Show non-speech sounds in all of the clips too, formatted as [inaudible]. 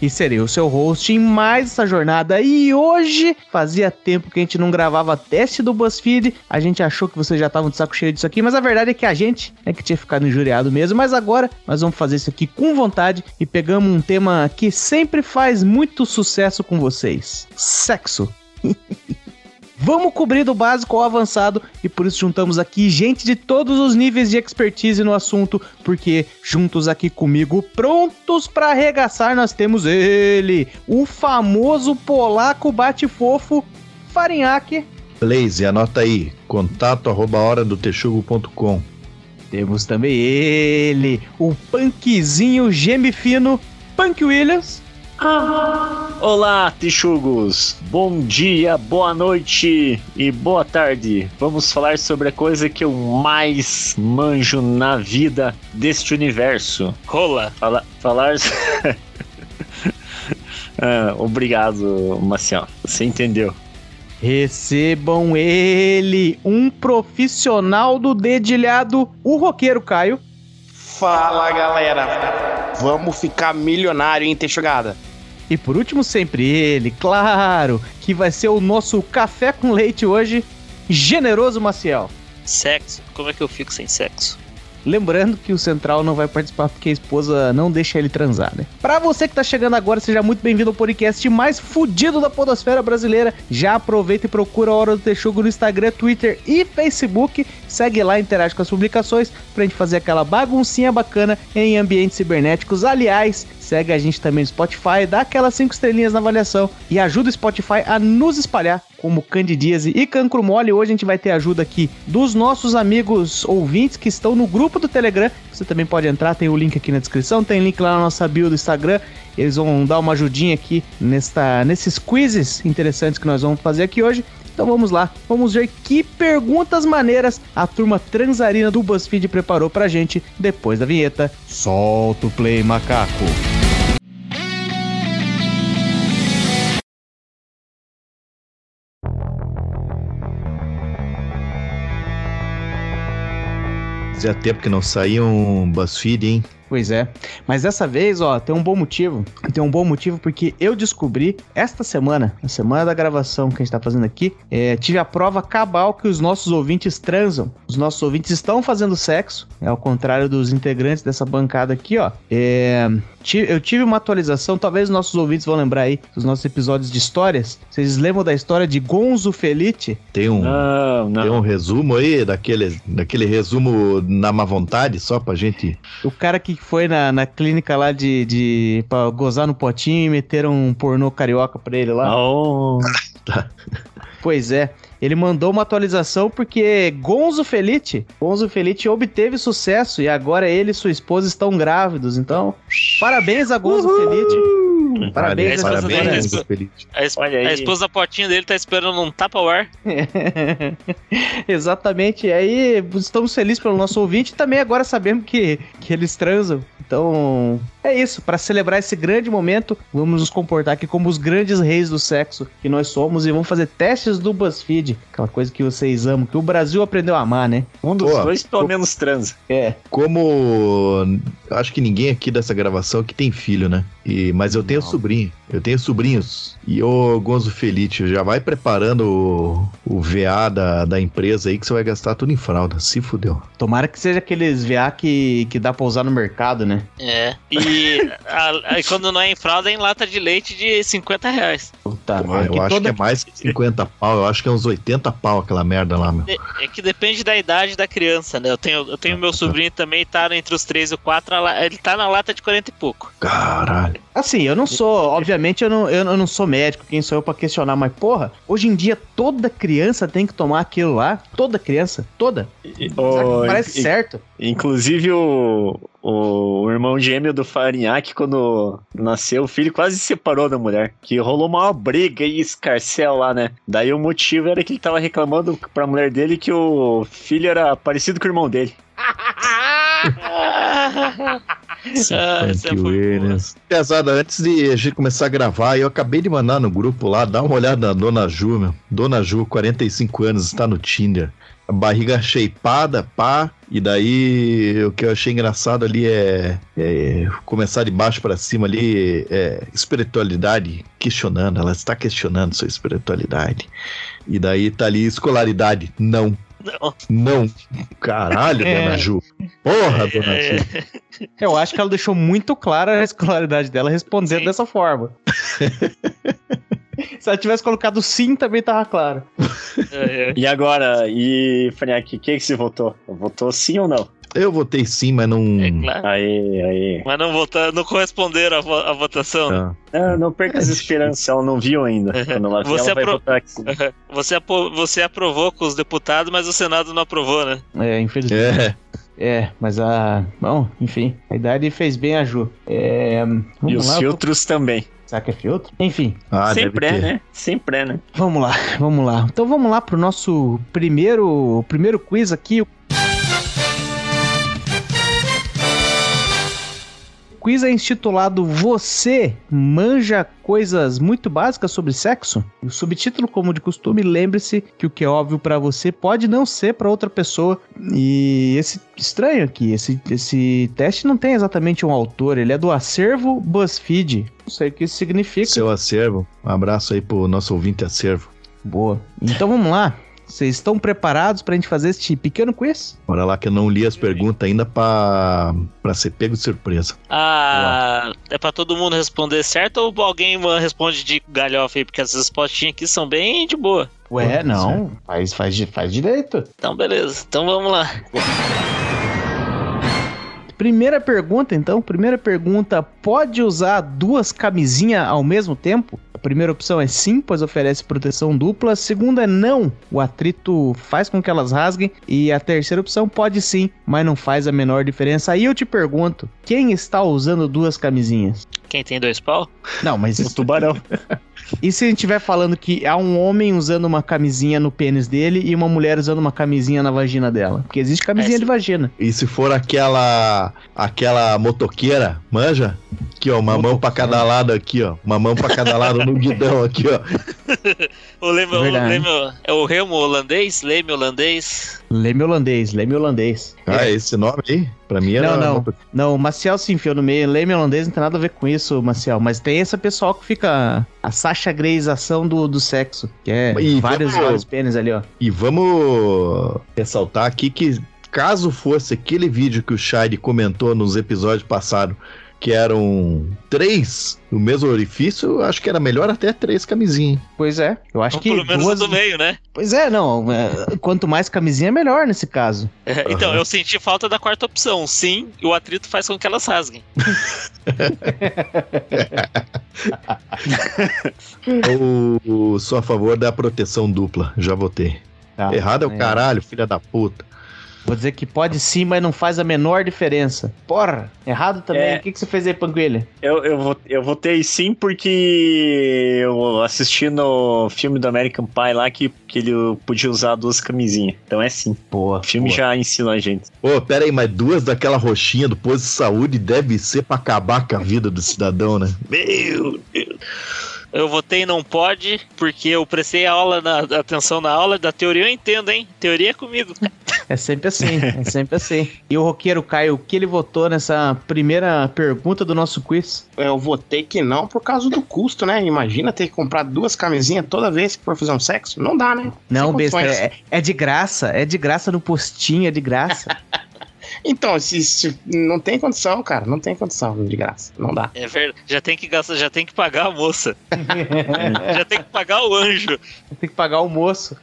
e serei o seu host em mais essa jornada. E hoje fazia tempo que a gente não gravava teste do BuzzFeed. A gente achou que vocês já estavam de saco cheio disso aqui, mas a verdade é que a gente é que tinha ficado injuriado mesmo. Mas agora nós vamos fazer isso aqui com vontade e pegamos um tema que sempre faz muito sucesso com vocês: sexo. [laughs] Vamos cobrir do básico ao avançado e por isso juntamos aqui gente de todos os níveis de expertise no assunto, porque juntos aqui comigo, prontos para arregaçar, nós temos ele, o famoso polaco bate-fofo, Farinhaque. Blaze, anota aí, contato arroba hora do texugo.com. Temos também ele, o punkzinho gemifino, Punk Williams. Olá, Tichugos! Bom dia, boa noite e boa tarde. Vamos falar sobre a coisa que eu mais manjo na vida deste universo. Rola! Fala, falar. [laughs] ah, obrigado, Maciel. Você entendeu. Recebam ele, um profissional do dedilhado, o roqueiro Caio. Fala galera, vamos ficar milionário em ter chegada. E por último, sempre ele, claro, que vai ser o nosso café com leite hoje, generoso Maciel. Sexo? Como é que eu fico sem sexo? Lembrando que o Central não vai participar porque a esposa não deixa ele transar, né? Pra você que tá chegando agora, seja muito bem-vindo ao podcast mais fudido da podosfera brasileira. Já aproveita e procura a Hora do Texugo no Instagram, Twitter e Facebook. Segue lá, interage com as publicações pra gente fazer aquela baguncinha bacana em ambientes cibernéticos. Aliás, segue a gente também no Spotify, dá aquelas 5 estrelinhas na avaliação e ajuda o Spotify a nos espalhar como Candidíase e Cancro Mole. Hoje a gente vai ter ajuda aqui dos nossos amigos ouvintes que estão no grupo do Telegram. Você também pode entrar, tem o link aqui na descrição, tem link lá na nossa bio do Instagram. Eles vão dar uma ajudinha aqui nesta, nesses quizzes interessantes que nós vamos fazer aqui hoje. Então vamos lá, vamos ver que perguntas maneiras a turma transarina do BuzzFeed preparou pra gente depois da vinheta. Solta o play, macaco! Fazia tempo que não saía um BuzzFeed, hein? Pois é. Mas dessa vez, ó, tem um bom motivo. Tem um bom motivo porque eu descobri esta semana, na semana da gravação que a gente tá fazendo aqui, é, tive a prova cabal que os nossos ouvintes transam. Os nossos ouvintes estão fazendo sexo, é ao contrário dos integrantes dessa bancada aqui, ó. É, eu tive uma atualização, talvez os nossos ouvintes vão lembrar aí dos nossos episódios de histórias. Vocês lembram da história de Gonzo Felite? Tem um, não, não. Tem um resumo aí, daquele, daquele resumo na má vontade, só pra gente. O cara que foi na, na clínica lá de, de. pra gozar no potinho e meteram um pornô carioca pra ele lá. Oh. [laughs] tá. Pois é. Ele mandou uma atualização porque Gonzo Felite, Gonzo Felite obteve sucesso e agora ele e sua esposa estão grávidos. Então, parabéns a Gonzo Uhul! Felite. Parabéns, parabéns, a, Felite. A, esp a esposa da potinha dele tá esperando um tapa-war. [laughs] Exatamente. E aí, estamos felizes pelo nosso ouvinte e também agora sabemos que, que eles transam. Então, é isso. Para celebrar esse grande momento, vamos nos comportar aqui como os grandes reis do sexo que nós somos e vamos fazer testes do BuzzFeed, aquela coisa que vocês amam, que o Brasil aprendeu a amar, né? Um dos Pô, dois, pelo menos, transa. É. Como. Acho que ninguém aqui dessa gravação que tem filho, né? E, mas eu tenho Não. sobrinho. Eu tenho sobrinhos. E o Gonzo Felite, já vai preparando o, o VA da, da empresa aí que você vai gastar tudo em fralda. Se fudeu. Tomara que seja aqueles VA que, que dá pra usar no mercado, né? É. E a, quando não é em fralda, é em lata de leite de 50 reais. Puta, Pô, eu acho toda... que é mais que 50 pau. Eu acho que é uns 80 pau aquela merda lá, meu. É, é que depende da idade da criança, né? Eu tenho, eu tenho ah, meu tá. sobrinho também, tá entre os 3 e o 4. Ele tá na lata de 40 e pouco. Caralho. Assim, eu não sou, obviamente, eu não, eu não sou médico, quem sou eu pra questionar, mas porra, hoje em dia toda criança tem que tomar aquilo lá. Toda criança, toda. Oh, parece certo. Inclusive o, o, irmão gêmeo do Farinhaque, quando nasceu, o filho quase se separou da mulher. Que rolou uma briga e escarcel lá, né? Daí o motivo era que ele tava reclamando pra mulher dele que o filho era parecido com o irmão dele. [laughs] Ah, essa Frank foi Williams. Pesada, antes de a gente começar a gravar, eu acabei de mandar no grupo lá, dá uma olhada na Dona Ju, meu. Dona Ju, 45 anos, está no Tinder. A barriga shapeada, pá. E daí, o que eu achei engraçado ali é, é começar de baixo para cima ali, é espiritualidade questionando. Ela está questionando sua espiritualidade. E daí tá ali escolaridade. Não. Não. Não. Caralho, [laughs] É. Dona Ju. Porra, Dona Ju. [laughs] Eu acho que ela deixou muito clara a escolaridade dela respondendo Sim. dessa forma. [laughs] Se ela tivesse colocado sim, também tava claro. É, é. E agora, e Farinhaque, o que, que você votou? Votou sim ou não? Eu votei sim, mas não. É claro. Aí, aí. Mas não, vota, não corresponderam à, vo- à votação. Ah. Não, não perca as esperanças, ela não viu ainda. Ela vir, Você apro- votar sim. [laughs] Você, apo- você aprovou com os deputados, mas o Senado não aprovou, né? É, infelizmente. É. É, mas a. Bom, enfim, a idade fez bem a Ju. É. E os lá, tô- filtros também. Será que é filtro? Enfim, Ah, Sempre é, né? Sempre é, né? vamos lá, [laughs] vamos lá. Então vamos lá pro nosso primeiro, primeiro quiz aqui. Quiz é intitulado Você manja coisas muito básicas sobre sexo? E o subtítulo, como de costume, lembre-se que o que é óbvio pra você pode não ser pra outra pessoa. E esse estranho aqui, esse, esse teste não tem exatamente um autor, ele é do acervo BuzzFeed. Não sei o que isso significa. Seu acervo. Um abraço aí pro nosso ouvinte acervo. Boa. Então vamos lá. Vocês estão preparados pra gente fazer este pequeno quiz? Bora lá que eu não li as perguntas ainda pra, pra ser pego de surpresa. Ah, é pra todo mundo responder certo ou alguém responde de galhofa aí? Porque as respostinhas aqui são bem de boa. Ué, não. Faz, faz, faz direito. Então, beleza. Então vamos lá. Primeira pergunta, então. Primeira pergunta: pode usar duas camisinhas ao mesmo tempo? A primeira opção é sim, pois oferece proteção dupla. A segunda é não, o atrito faz com que elas rasguem. E a terceira opção pode sim, mas não faz a menor diferença. Aí eu te pergunto: quem está usando duas camisinhas? Quem tem dois pau? Não, mas O tubarão. [laughs] E se a gente estiver falando que há um homem usando uma camisinha no pênis dele e uma mulher usando uma camisinha na vagina dela? Porque existe camisinha É, de vagina. E se for aquela aquela motoqueira, manja? Aqui, ó, uma mão pra cada lado aqui, ó. Uma mão pra cada lado no guidão aqui, ó. O leme, o leme, é o remo holandês? Leme holandês? Leme holandês, leme holandês. Ah, esse nome aí? Pra mim era. Não, não. moto- Não, o Maciel se enfiou no meio. Leme holandês não tem nada a ver com isso, Maciel. Mas tem esse pessoal que fica a Sasha Greyização do, do sexo. Que é E vários, vamos- vários pênis ali, ó. E vamos ressaltar aqui que caso fosse aquele vídeo que o Shade comentou nos episódios passados, que eram três no mesmo orifício, eu acho que era melhor até três camisinhas. Pois é. Eu acho Ou que pelo menos duas... o do meio, né? Pois é, não. é, Quanto mais camisinha, melhor nesse caso. [laughs] É, Então, Aham. eu senti falta da quarta opção. Sim, e o atrito faz com que elas rasguem. [laughs] Ou sou a favor da proteção dupla, já votei. Tá. Errado é o É. caralho, filha da puta. Vou dizer que pode sim, mas não faz a menor diferença. Porra, errado também. É. O que, que você fez aí, Panguilha? Eu, eu, eu votei sim porque eu assisti no filme do American Pie lá que, que ele podia usar duas camisinhas. Então é sim. Boa. O filme boa. já ensina a gente. Ô, pera aí, mas duas daquela roxinha do posto de saúde deve ser pra acabar com a vida do cidadão, né? Meu Deus. Eu votei não pode, porque eu prestei a aula na, atenção na aula da teoria, eu entendo, hein? Teoria é comigo. É sempre assim, é sempre assim. E o roqueiro Caio, o que ele votou nessa primeira pergunta do nosso quiz? Eu votei que não por causa do custo, né? Imagina ter que comprar duas camisinhas toda vez que for fazer um sexo. Não dá, né? Não, Sem besta, é, é de graça, é de graça no postinho, é de graça. [laughs] Então, se, se- não tem condição, cara. Não tem condição de graça. Não dá. É verdade. Já tem que gastar, já tem que pagar a moça. [laughs] já tem que pagar o anjo. Tem que pagar o almoço.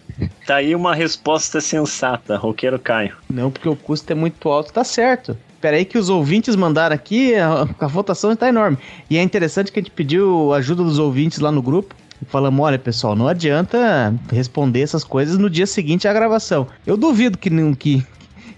Tá aí uma resposta sensata, roqueiro Caio. Não, porque o custo é muito alto, tá certo. Peraí que os ouvintes mandaram aqui, a, a votação está enorme. E é interessante que a gente pediu ajuda dos ouvintes lá no grupo. E falamos, olha pessoal, não adianta responder essas coisas no dia seguinte à gravação. Eu duvido que, que,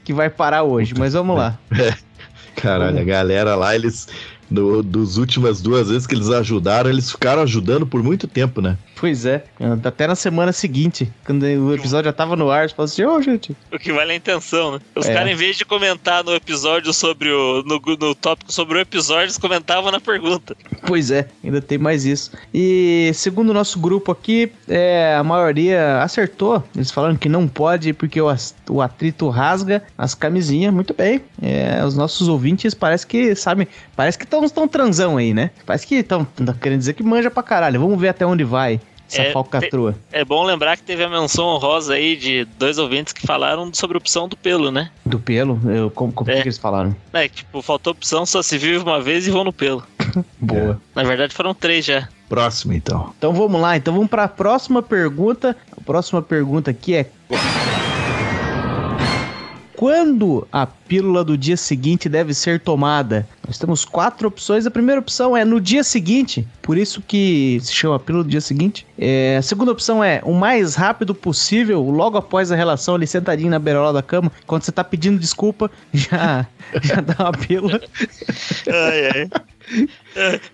que vai parar hoje, mas vamos lá. [laughs] Caralho, a galera lá, eles. No, dos últimas duas vezes que eles ajudaram, eles ficaram ajudando por muito tempo, né? Pois é, até na semana seguinte, quando o episódio já tava no ar, você falou assim, ô oh, gente. O que vale é a intenção, né? Os É. caras, em vez de comentar no episódio sobre o. No, no tópico sobre o episódio, eles comentavam na pergunta. Pois é, ainda tem mais isso. E segundo o nosso grupo aqui, é, a maioria acertou. Eles falaram que não pode porque o, o atrito rasga as camisinhas. Muito bem. É, os nossos ouvintes parece que sabem, parece que estão tão transão aí, né? Parece que estão querendo dizer que manja pra caralho. Vamos ver até onde vai essa É, falcatrua. É bom lembrar que teve a menção honrosa aí de dois ouvintes que falaram sobre a opção do pelo, né? Do pelo, eu, como, como É. que eles falaram? É, tipo, faltou opção, só se vive uma vez e vão no pelo. [laughs] Boa. Na verdade, foram três já. Próximo, então. Então vamos lá, então vamos para a próxima pergunta. A próxima pergunta aqui é quando a pílula do dia seguinte deve ser tomada? Nós temos quatro opções. A primeira opção é no dia seguinte, por isso que se chama pílula do dia seguinte. É, a segunda opção é o mais rápido possível, logo após a relação, ali sentadinho na beirola da cama, quando você tá pedindo desculpa, já, [laughs] já dá uma pílula. Ai, ai.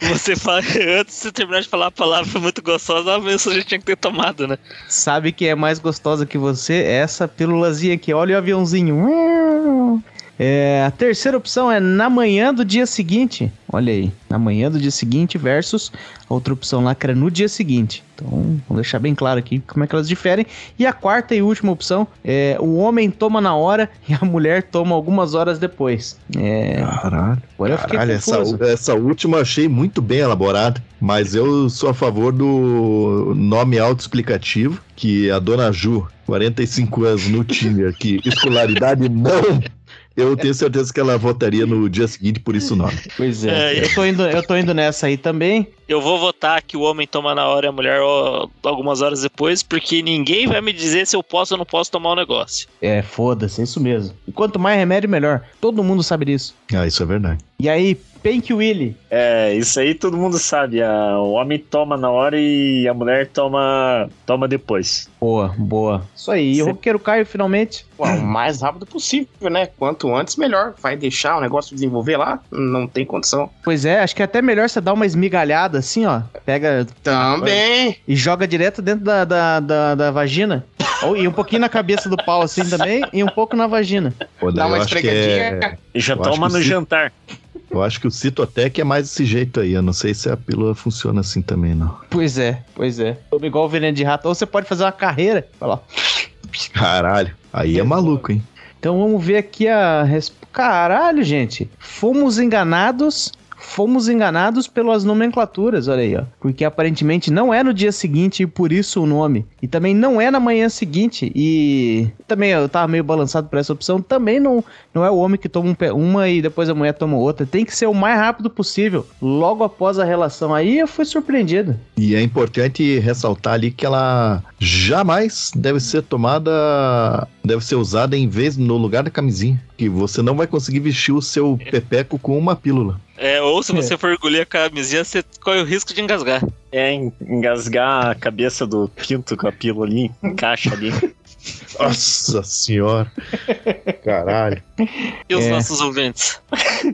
Você fala, antes de você terminar de falar a palavra muito gostosa, a gente tinha que ter tomado, né? Sabe que é mais gostosa que você? É essa pílulazinha aqui. Olha o aviãozinho. É, a terceira opção é na manhã do dia seguinte. Olha aí, na manhã do dia seguinte versus a outra opção lá que era no dia seguinte. Então, vamos deixar bem claro aqui como é que elas diferem. E a quarta e última opção é o homem toma na hora e a mulher toma algumas horas depois. É, Caralho. agora eu fiquei Caralho, essa, confuso. essa última eu achei muito bem elaborada, mas eu sou a favor do nome autoexplicativo, que a dona Ju, 45 anos no Tinder, que escolaridade não. Eu tenho certeza que ela votaria no dia seguinte por isso nome. [laughs] Pois é, É, eu, tô indo, eu tô indo nessa aí também. Eu vou votar que o homem toma na hora e a mulher ó, algumas horas depois, porque ninguém vai me dizer se eu posso ou não posso tomar o negócio. É, foda-se, é isso mesmo. E quanto mais remédio, melhor. Todo mundo sabe disso. Ah, isso é verdade. E aí, Pink Willy. É, isso aí todo mundo sabe. a- o homem toma na hora e a mulher toma, toma depois. Boa, boa. Isso aí. E o roqueiro Caio, finalmente. Pô, o mais rápido possível, né? Quanto antes, melhor. Vai deixar o negócio desenvolver lá? Não tem condição. Pois é, acho que é até melhor você dar uma esmigalhada assim, ó. Pega Também. e joga direto dentro da, da, da, da vagina. Ou, e um pouquinho na cabeça do pau assim também, e um pouco na vagina. Pô, Dá uma esfregadinha. é, E já Eu toma no sim. jantar. Eu acho que o Citotec é mais desse jeito aí. Eu não sei se a pílula funciona assim também, não. Pois é, pois é. Toma igual o veneno de rato. Ou você pode fazer uma carreira. Vai lá. Caralho. Aí é maluco, hein? Então vamos ver aqui a resposta. Caralho, gente. Fomos enganados. Fomos enganados pelas nomenclaturas, olha aí, ó. Porque aparentemente não é no dia seguinte e por isso o nome. E também não é na manhã seguinte. E também eu tava meio balançado por essa opção. Também não, não é o homem que toma um uma e depois a mulher toma outra. Tem que ser o mais rápido possível. Logo após a relação. Aí eu fui surpreendido. E é importante ressaltar ali que ela jamais deve ser tomada, deve ser usada em vez no lugar da camisinha. Que você não vai conseguir vestir o seu pepeco com uma pílula. É, ou se você for engolir a camisinha, você corre o risco de engasgar. É en- engasgar a cabeça do pinto com a pílula ali, encaixa ali. [laughs] Nossa senhora. Caralho. E os É. nossos ouvintes?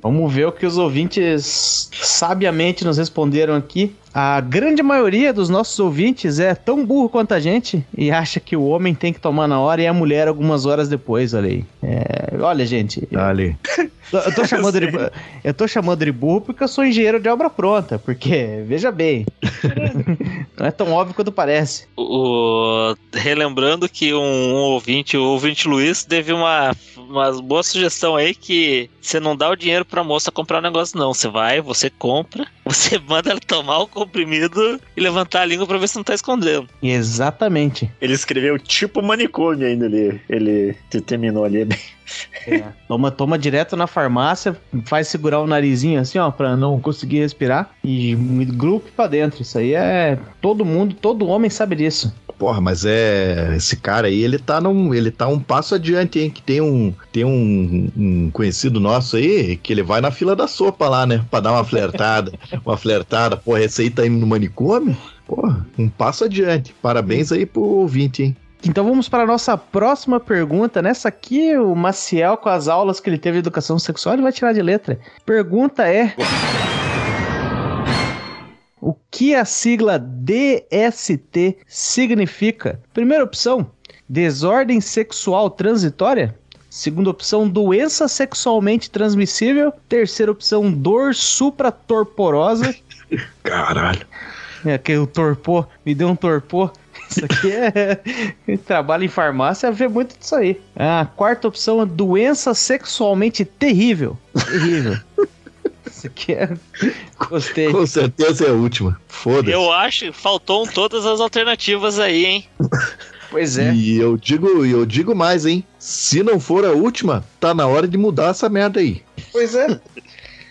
Vamos ver o que os ouvintes sabiamente nos responderam aqui. A grande maioria dos nossos ouvintes é tão burro quanto a gente e acha que o homem tem que tomar na hora e a mulher algumas horas depois, olha aí. É, olha, gente, Ali. eu, eu tô chamando de, eu tô chamando de burro porque eu sou engenheiro de obra pronta, porque, veja bem, [laughs] não é tão óbvio quanto parece. O, relembrando que um, um ouvinte, o ouvinte Luiz, teve uma, uma boa sugestão aí que você não dá o dinheiro pra moça comprar o negócio, não. Você vai, você compra, você [laughs] manda ela tomar o comprimido e levantar a língua pra ver se não tá escondendo. Exatamente. Ele escreveu tipo manicômio ainda, ele, ele terminou ali. Toma, toma direto na farmácia, faz segurar o narizinho assim, ó, pra não conseguir respirar e grupo pra dentro. Isso aí é. Todo mundo, todo homem sabe disso. Porra, mas é. Esse cara aí, ele tá num. Ele tá um passo adiante, hein? Que tem um. Tem um, um conhecido nosso aí que ele vai na fila da sopa lá, né? Pra dar uma flertada. [laughs] uma flertada. Porra, esse aí tá indo no manicômio? Porra, um passo adiante. Parabéns aí pro ouvinte, hein? Então vamos para a nossa próxima pergunta. Nessa aqui, o Maciel, com as aulas que ele teve de educação sexual, ele vai tirar de letra. Pergunta é. O que a sigla DST significa? Primeira opção, desordem sexual transitória. Segunda opção, doença sexualmente transmissível. Terceira opção, dor supratorporosa. [laughs] Caralho. É, que o torpor, me deu um torpor. Isso aqui é. [laughs] Trabalho em farmácia, vê muito disso aí. A quarta opção é doença sexualmente terrível. Terrível. [laughs] Isso aqui é. Gostei. Com certeza é a última. Foda-se. Eu acho que faltou todas as alternativas aí, hein? Pois é. E eu digo, eu digo mais, hein? Se não for a última, tá na hora de mudar essa merda aí. Pois é.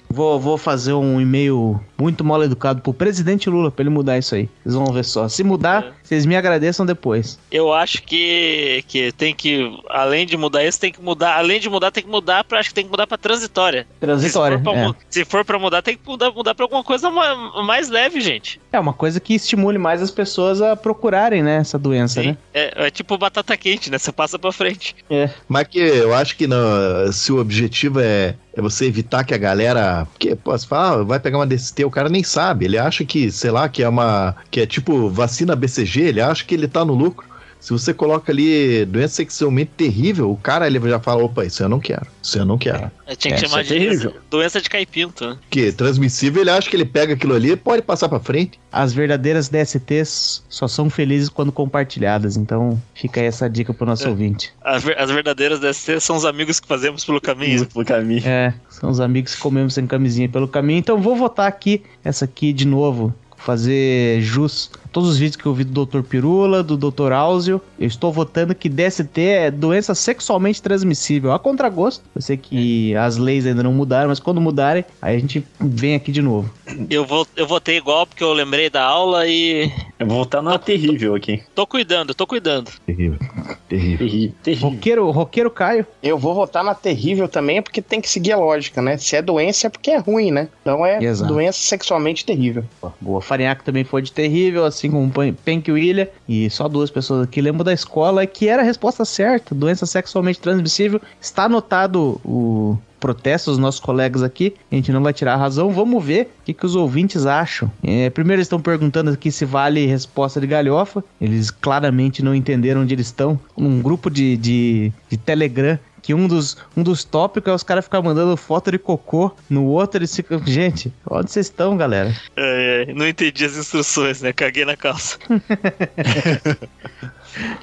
Vou, vou fazer um e-mail muito mal educado pro presidente Lula pra ele mudar isso aí. Vocês vão ver só. Se mudar, É. vocês me agradeçam depois. Eu acho que, que tem que, além de mudar isso, tem que mudar. Além de mudar, tem que mudar pra. Acho que tem que mudar pra transitória. Transitória. Se for pra, É. se for pra mudar, tem que mudar, mudar pra alguma coisa ma- mais leve, gente. é uma coisa que estimule mais as pessoas a procurarem, né? Essa doença, né? É, é tipo batata quente, né? Você passa pra frente. É. Mas que eu acho que não, se o objetivo é, é você evitar que a galera. Porque, pô, você fala, ah, vai pegar uma DST, o cara nem sabe. Ele acha que, sei lá, que é uma. que é tipo vacina BCG, ele acha que ele tá no lucro. Se você coloca ali doença sexualmente terrível, o cara ele já fala: opa, isso eu não quero. Isso eu não quero. Eu tinha que É, chamar é de terrível. doença de caipinto. né? Porque transmissível, ele acha que ele pega aquilo ali e pode passar pra frente. As verdadeiras DSTs só são felizes quando compartilhadas. Então fica aí essa dica pro nosso É. ouvinte. As, ver- as verdadeiras DST são os amigos que fazemos pelo caminho. Pro caminho. É, são os amigos que comemos sem camisinha pelo caminho. Então vou votar aqui, essa aqui de novo, fazer jus a todos os vídeos que eu vi do Dr. Pirula, do Dr. Áuzio. Eu estou votando que DST é doença sexualmente transmissível. A contragosto. Eu sei que as leis ainda não mudaram, mas quando mudarem, aí a gente vem aqui de novo. Eu, vou, eu votei igual porque eu lembrei da aula e Eu vou voltar na terrível aqui. tô cuidando, tô cuidando. Terrível. Terrível. Terrível. terrível. Roqueiro, roqueiro Caio. Eu vou votar na terrível também, porque tem que seguir a lógica, né? Se é doença é porque é ruim, né? Então é Exato. doença sexualmente terrível. Boa. Farinhaque também foi de terrível, assim como Pank William. E só duas pessoas aqui lembram da escola, que era a resposta certa. Doença sexualmente transmissível. Está anotado o protesto dos nossos colegas aqui. A gente não vai tirar a razão. Vamos ver o que, que os ouvintes acham. É, primeiro, eles estão perguntando aqui se vale resposta de galhofa. Eles claramente não entenderam onde eles estão. Um grupo de, de, de Telegram que um dos, um dos tópicos é os caras ficar mandando foto de cocô, no outro eles ficam. Gente, onde vocês estão, galera? É, é, não entendi as instruções, né? Caguei na calça. [laughs]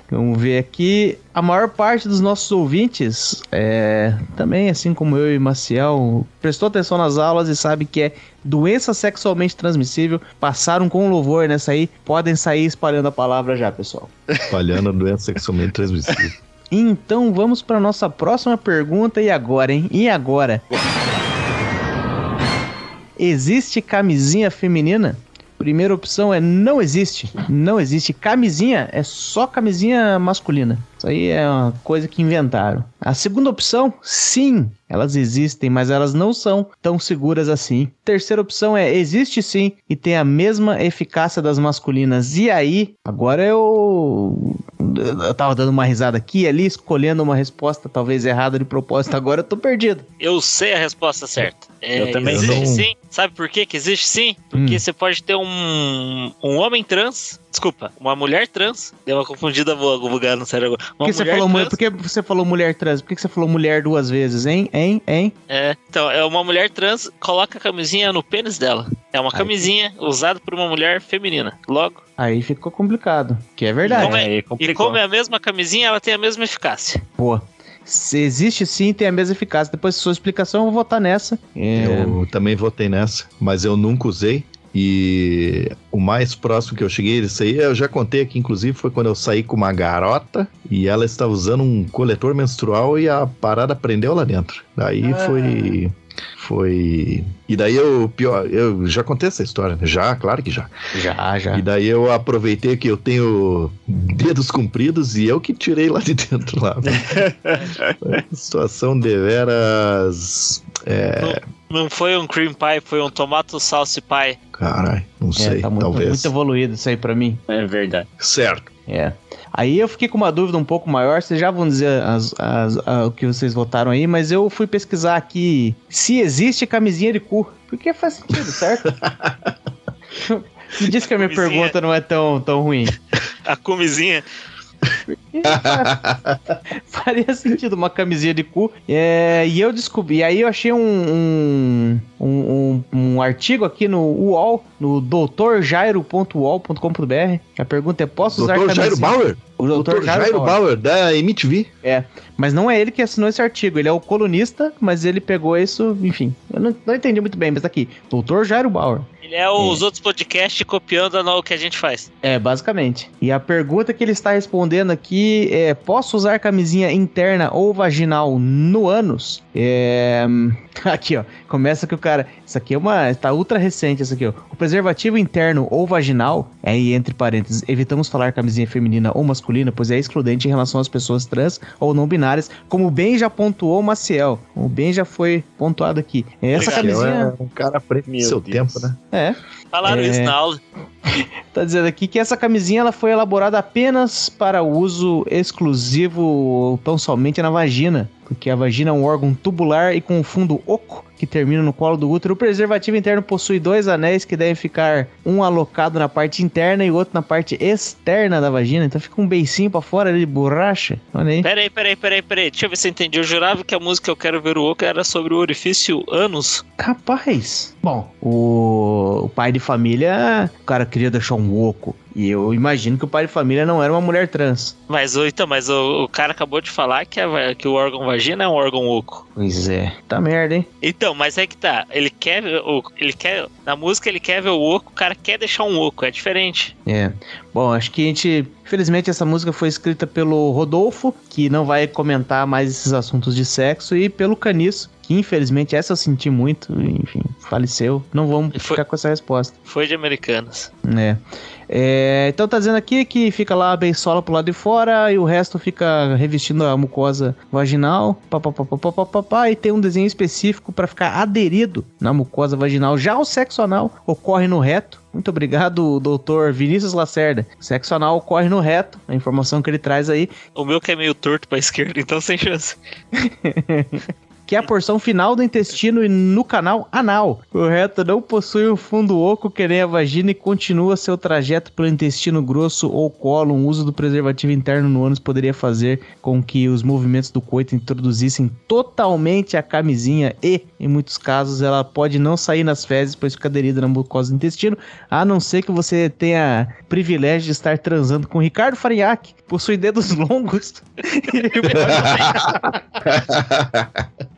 Vamos ver aqui. A maior parte dos nossos ouvintes, é, também assim como eu e Maciel, prestou atenção nas aulas e sabe que é doença sexualmente transmissível. Passaram com louvor nessa aí. Podem sair espalhando a palavra já, pessoal. Espalhando a doença sexualmente transmissível. Então vamos para nossa próxima pergunta. E agora, hein? E agora? Existe camisinha feminina? Primeira opção é não existe. Não existe. Camisinha é só camisinha masculina. Isso aí é uma coisa que inventaram. A segunda opção, sim, elas existem, mas elas não são tão seguras assim. Terceira opção é existe sim e tem a mesma eficácia das masculinas. E aí, agora eu eu tava dando uma risada aqui e ali, escolhendo uma resposta talvez errada de propósito. Agora eu tô perdido. Eu sei a resposta certa. É, Eu também existe sei. sim. Sabe por quê que existe sim? Porque Hum. você pode ter um, um homem trans. Desculpa, uma mulher trans. Deu uma confundida vou bugar no cérebro agora. Por Uma que, você falou, trans. por que você falou mulher trans? Por que você falou mulher duas vezes, hein? Hein? Hein? É, então, é uma mulher trans, coloca a camisinha no pênis dela. É uma Ai. camisinha usada por uma mulher feminina. Logo. Aí ficou complicado. Que é verdade. Como é- aí E como é a mesma camisinha, ela tem a mesma eficácia. Pô. Se existe sim, tem a mesma eficácia. Depois da sua explicação, eu vou votar nessa. É, Eu também votei nessa, mas eu nunca usei. E o mais próximo que eu cheguei disso aí, eu já contei aqui, inclusive, foi quando eu saí com uma garota e ela estava usando um coletor menstrual e a parada prendeu lá dentro. Daí Ah. foi. Foi. E daí eu, pior, eu já contei essa história, né? Já, claro que já. Já, já. E daí eu aproveitei que eu tenho dedos compridos e eu que tirei lá de dentro lá. Uma [laughs] situação deveras. É. Não foi um cream pie, foi um tomato salsa pie. Caralho, não É, sei, tá muito, talvez. muito evoluído isso aí pra mim. É verdade. Certo. É. Aí eu fiquei com uma dúvida um pouco maior, vocês já vão dizer as, as, a- o que vocês votaram aí, mas eu fui pesquisar aqui se existe camisinha de cu. Porque faz sentido, certo? [laughs] [laughs] Me diz que a minha Camisinha. pergunta não é tão, tão ruim. A cumizinha. [laughs] Faria sentido uma camisinha de cu. É, e eu descobri. Aí eu achei um, um, um, um- artigo aqui no UOL, no doutorjairo.uol.com.br. A pergunta é: posso usar Doutor Jairo? Bauer? O Doutor Jairo Bauer, da MTV. Mas não é ele que assinou esse artigo, ele é o colunista, mas ele pegou isso, enfim. Eu não, não entendi muito bem, mas tá aqui. Doutor Jairo Bauer. Ele é os outros podcasts copiando o que a gente faz. É, basicamente. E a pergunta que ele está respondendo aqui é: posso usar camisinha interna ou vaginal no ânus? É. [laughs] Aqui, ó. Começa que o cara. Isso aqui é uma. Tá ultra recente, isso aqui, ó. O preservativo interno ou vaginal, é aí entre parênteses, evitamos falar camisinha feminina ou masculina, pois é excludente em relação às pessoas trans ou não binárias, como bem já pontuou o Maciel. O bem já foi pontuado aqui. Essa Obrigado. camisinha. É um cara Meu seu Deus. tempo, né? É. Falaram É. isso na aula. [laughs] Tá dizendo aqui que essa camisinha ela foi elaborada apenas para uso exclusivo tão somente na vagina, porque a vagina é um órgão tubular e com um fundo oco que termina no colo do útero. O preservativo interno possui dois anéis que devem ficar um alocado na parte interna e outro na parte externa da vagina, então fica um beicinho pra fora ali de borracha. Olha aí. Peraí, peraí, peraí, peraí. Deixa eu ver se eu entendi. Eu jurava que a música Eu Quero Ver o Oco era sobre o orifício ânus. Capaz. Bom, o, o pai de família, o cara queria deixar um oco. E eu imagino que o pai de família não era uma mulher trans. Mas, o- então, mas o, o cara acabou de falar que, a va- que o órgão vagina é um órgão oco. Pois é. Tá merda, hein? Então, mas é que tá. Ele quer o. Ele quer. Na música ele quer ver o oco, o cara quer deixar um oco. É diferente. É. Bom, acho que a gente. Infelizmente, essa música foi escrita pelo Rodolfo, que não vai comentar mais esses assuntos de sexo, e pelo Caniço, que infelizmente essa eu senti muito, enfim, faleceu. Não vamos foi- ficar com essa resposta. Foi de Americanas. É. É, então tá dizendo aqui que fica lá a beisola pro lado de fora e o resto fica revestindo a mucosa vaginal, pá, pá, pá, pá, pá, pá, pá, pá, e tem um desenho específico para ficar aderido na mucosa vaginal. Já o sexo anal ocorre no reto. Muito obrigado, doutor Vinícius Lacerda. Sexo anal ocorre no reto, a informação que ele traz aí, O meu que é meio torto pra esquerda, então sem chance. [laughs] que é a porção final do intestino e no canal anal. O reto não possui um fundo oco que nem a vagina e continua seu trajeto pelo intestino grosso ou colo. Um uso do preservativo interno no ânus poderia fazer com que os movimentos do coito introduzissem totalmente a camisinha e, em muitos casos, ela pode não sair nas fezes, pois fica aderida na mucosa do intestino, a não ser que você tenha privilégio de estar transando com Ricardo Farinhaque, possui dedos longos. [laughs] [laughs] [laughs]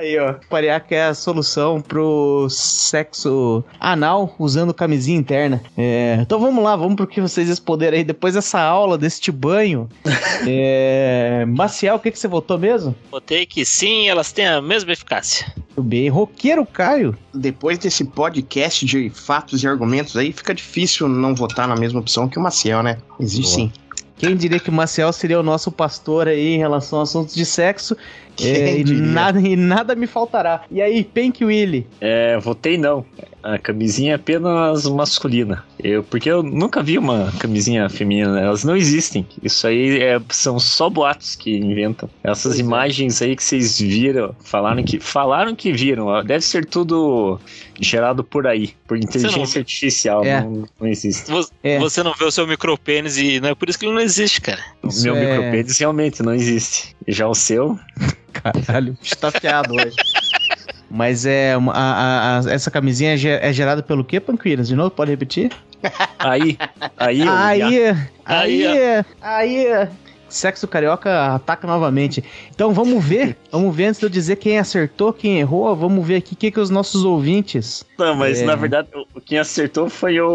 Aí, ó. Pariaca é a solução pro sexo anal usando camisinha interna. É, então vamos lá, vamos pro que vocês responderam aí. Depois dessa aula, deste banho. [laughs] é, Maciel, o que, que você votou mesmo? Botei que sim, elas têm a mesma eficácia. Tudo bem. Roqueiro Caio. Depois desse podcast de fatos e argumentos aí, fica difícil não votar na mesma opção que o Maciel, né? Existe Boa. sim. Quem diria que o Maciel seria o nosso pastor aí em relação a assuntos de sexo? Quem É, [laughs] e, nada, e nada me faltará. E aí, Pink Willy? É, votei não. A camisinha é apenas masculina. Eu, porque eu nunca vi uma camisinha feminina. Elas não existem. Isso aí é- são só boatos que inventam. Essas Pois é. imagens aí que vocês viram, falaram que falaram que viram. Deve ser tudo gerado por aí, por inteligência não- artificial. É. Não, não existe. Vo- É. Você não vê o seu micropênis e não é por isso que ele não existe, cara. Isso Meu é- micropênis realmente não existe. Já o seu, [laughs] Caralho, [laughs] está afiado hoje. Mas é. uma- a- a- a- essa camisinha é é gerada pelo quê, Panquinas? De novo, pode repetir? aí, aí, Aí, aí, Aí, aí, Sexo carioca ataca novamente. Então vamos ver, vamos ver antes de eu dizer quem acertou, quem errou. Vamos ver aqui o que, que os nossos ouvintes. Não, mas É. na verdade, o- quem acertou foi o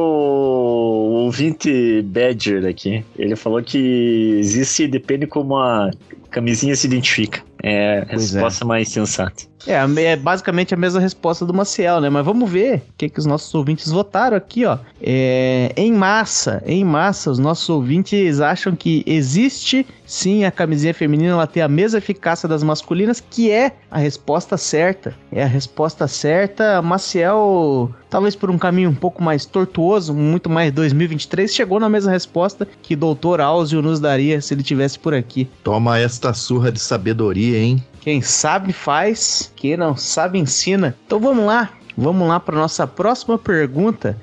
ouvinte Badger aqui. Ele falou que existe, depende como a camisinha se identifica. É a Pois é. resposta mais sensata. É, é basicamente a mesma resposta do Maciel, né? Mas vamos ver o que, que os nossos ouvintes votaram aqui, ó. É, em massa, em massa, os nossos ouvintes acham que existe sim a camisinha feminina, ela tem a mesma eficácia das masculinas, que é a resposta certa. É a resposta certa. Maciel, talvez por um caminho um pouco mais tortuoso, muito mais 2023, chegou na mesma resposta que Doutor Áuzio nos daria se ele tivesse por aqui. Toma esta surra de sabedoria, hein? Quem sabe faz, quem não sabe ensina. Então vamos lá, vamos lá para nossa próxima pergunta.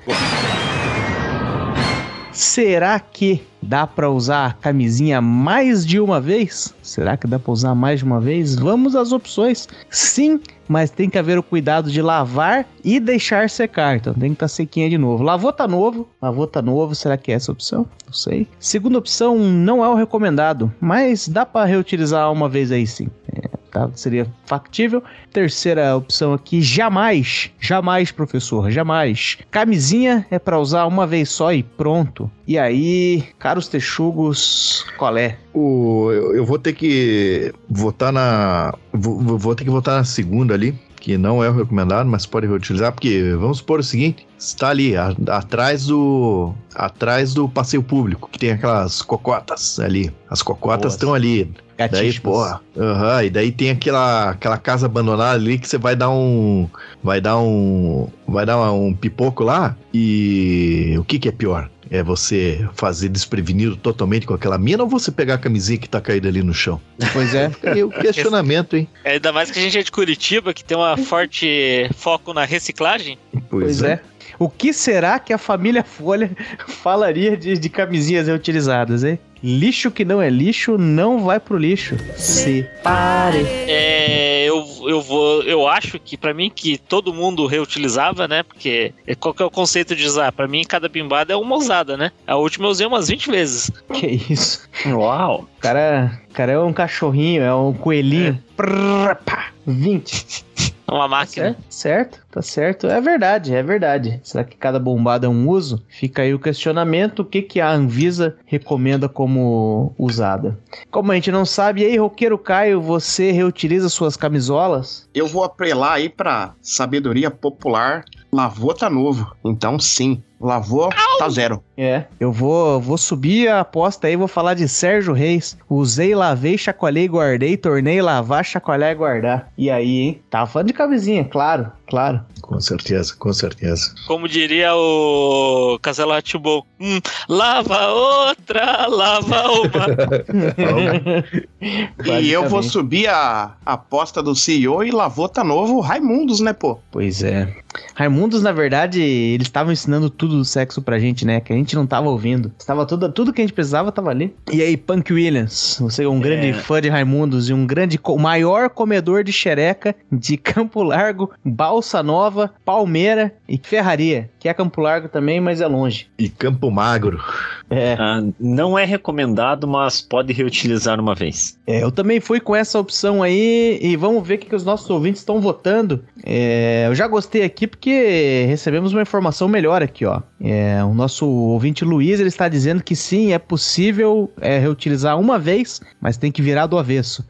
Será que dá para usar a camisinha mais de uma vez? Será que dá para usar mais de uma vez? Vamos às opções. Sim, mas tem que haver o cuidado de lavar e deixar secar. Então tem que estar sequinha de novo. Lavou tá novo, lavou tá novo. Será que é essa opção? Não sei. Segunda opção não é o recomendado, mas dá para reutilizar uma vez aí sim. É, tá? Seria factível. Terceira opção aqui, jamais, jamais, professor, jamais. Camisinha é para usar uma vez só e pronto. E aí, caros texugos, qual é? O, eu, eu vou ter que votar na. Vou, vou- ter que votar na segunda ali, que não é o recomendado, mas pode reutilizar, porque vamos supor o seguinte: está ali, a- atrás do. Atrás do passeio público, que tem aquelas cocotas ali. As cocotas estão ali. Daí, porra. Aham, e daí tem aquela, aquela casa abandonada ali que você vai dar um. Vai dar um. Vai dar um pipoco lá. E o que, que é pior? É você fazer desprevenido totalmente com aquela mina ou você pegar a camisinha que tá caída ali no chão? Pois é. Fica aí o [laughs] questionamento, hein? Ainda mais que a gente é de Curitiba, que tem uma forte foco na reciclagem. Pois é. O que será que a família Folha falaria de, de camisinhas reutilizadas, hein? Lixo que não é lixo não vai pro lixo. Separe. É, eu, eu vou. Eu acho que pra mim que todo mundo reutilizava, né? Porque é- qual que é o conceito de usar? Pra mim, cada bimbada é uma usada, né? A última eu usei umas 20 vezes. Que isso? Uau! O cara, cara é um cachorrinho, é um coelhinho. Prrr, pá, 20. Uma Tá máquina. certo, certo, tá certo. É verdade, é verdade. Será que cada bombada é um uso? Fica aí o questionamento. O que, que a Anvisa recomenda como usada? Como a gente não sabe, e aí, roqueiro Caio, você reutiliza suas camisolas? Eu vou apelar aí pra sabedoria popular. Lavou tá novo. Então sim, lavou tá zero. É, eu vou, vou subir a aposta aí, vou falar de Sérgio Reis. Usei, lavei, chacoalhei, guardei, tornei, lavar, chacoalhar e guardar. E aí, hein? Tava falando de camisinha, claro, claro. Com certeza, com certeza. Como diria o Ratibon. Hum, lava outra, lava uma. [laughs] E eu vou subir a a aposta do CEO e lavou tá novo Raimundos, né, pô? Pois é. Raimundos, na verdade, eles estavam ensinando tudo do sexo pra gente, né? Que a gente não tava ouvindo. Estava tudo, tudo que a gente precisava tava ali. E aí, Punk Williams, você é um grande fã de Raimundos e um grande, maior comedor de xereca de Campo Largo, Balsa Nova, Palmeira e Ferraria. Que é Campo Largo também, mas é longe. E Campo Magro. É, Ah, não é recomendado, mas pode reutilizar uma vez. É, eu também fui com essa opção aí e vamos ver o que, que os nossos ouvintes estão votando. É, eu já gostei aqui porque recebemos uma informação melhor aqui, ó. É, o nosso ouvinte Luiz ele está dizendo que sim, é possível é, reutilizar uma vez, mas tem que virar do avesso.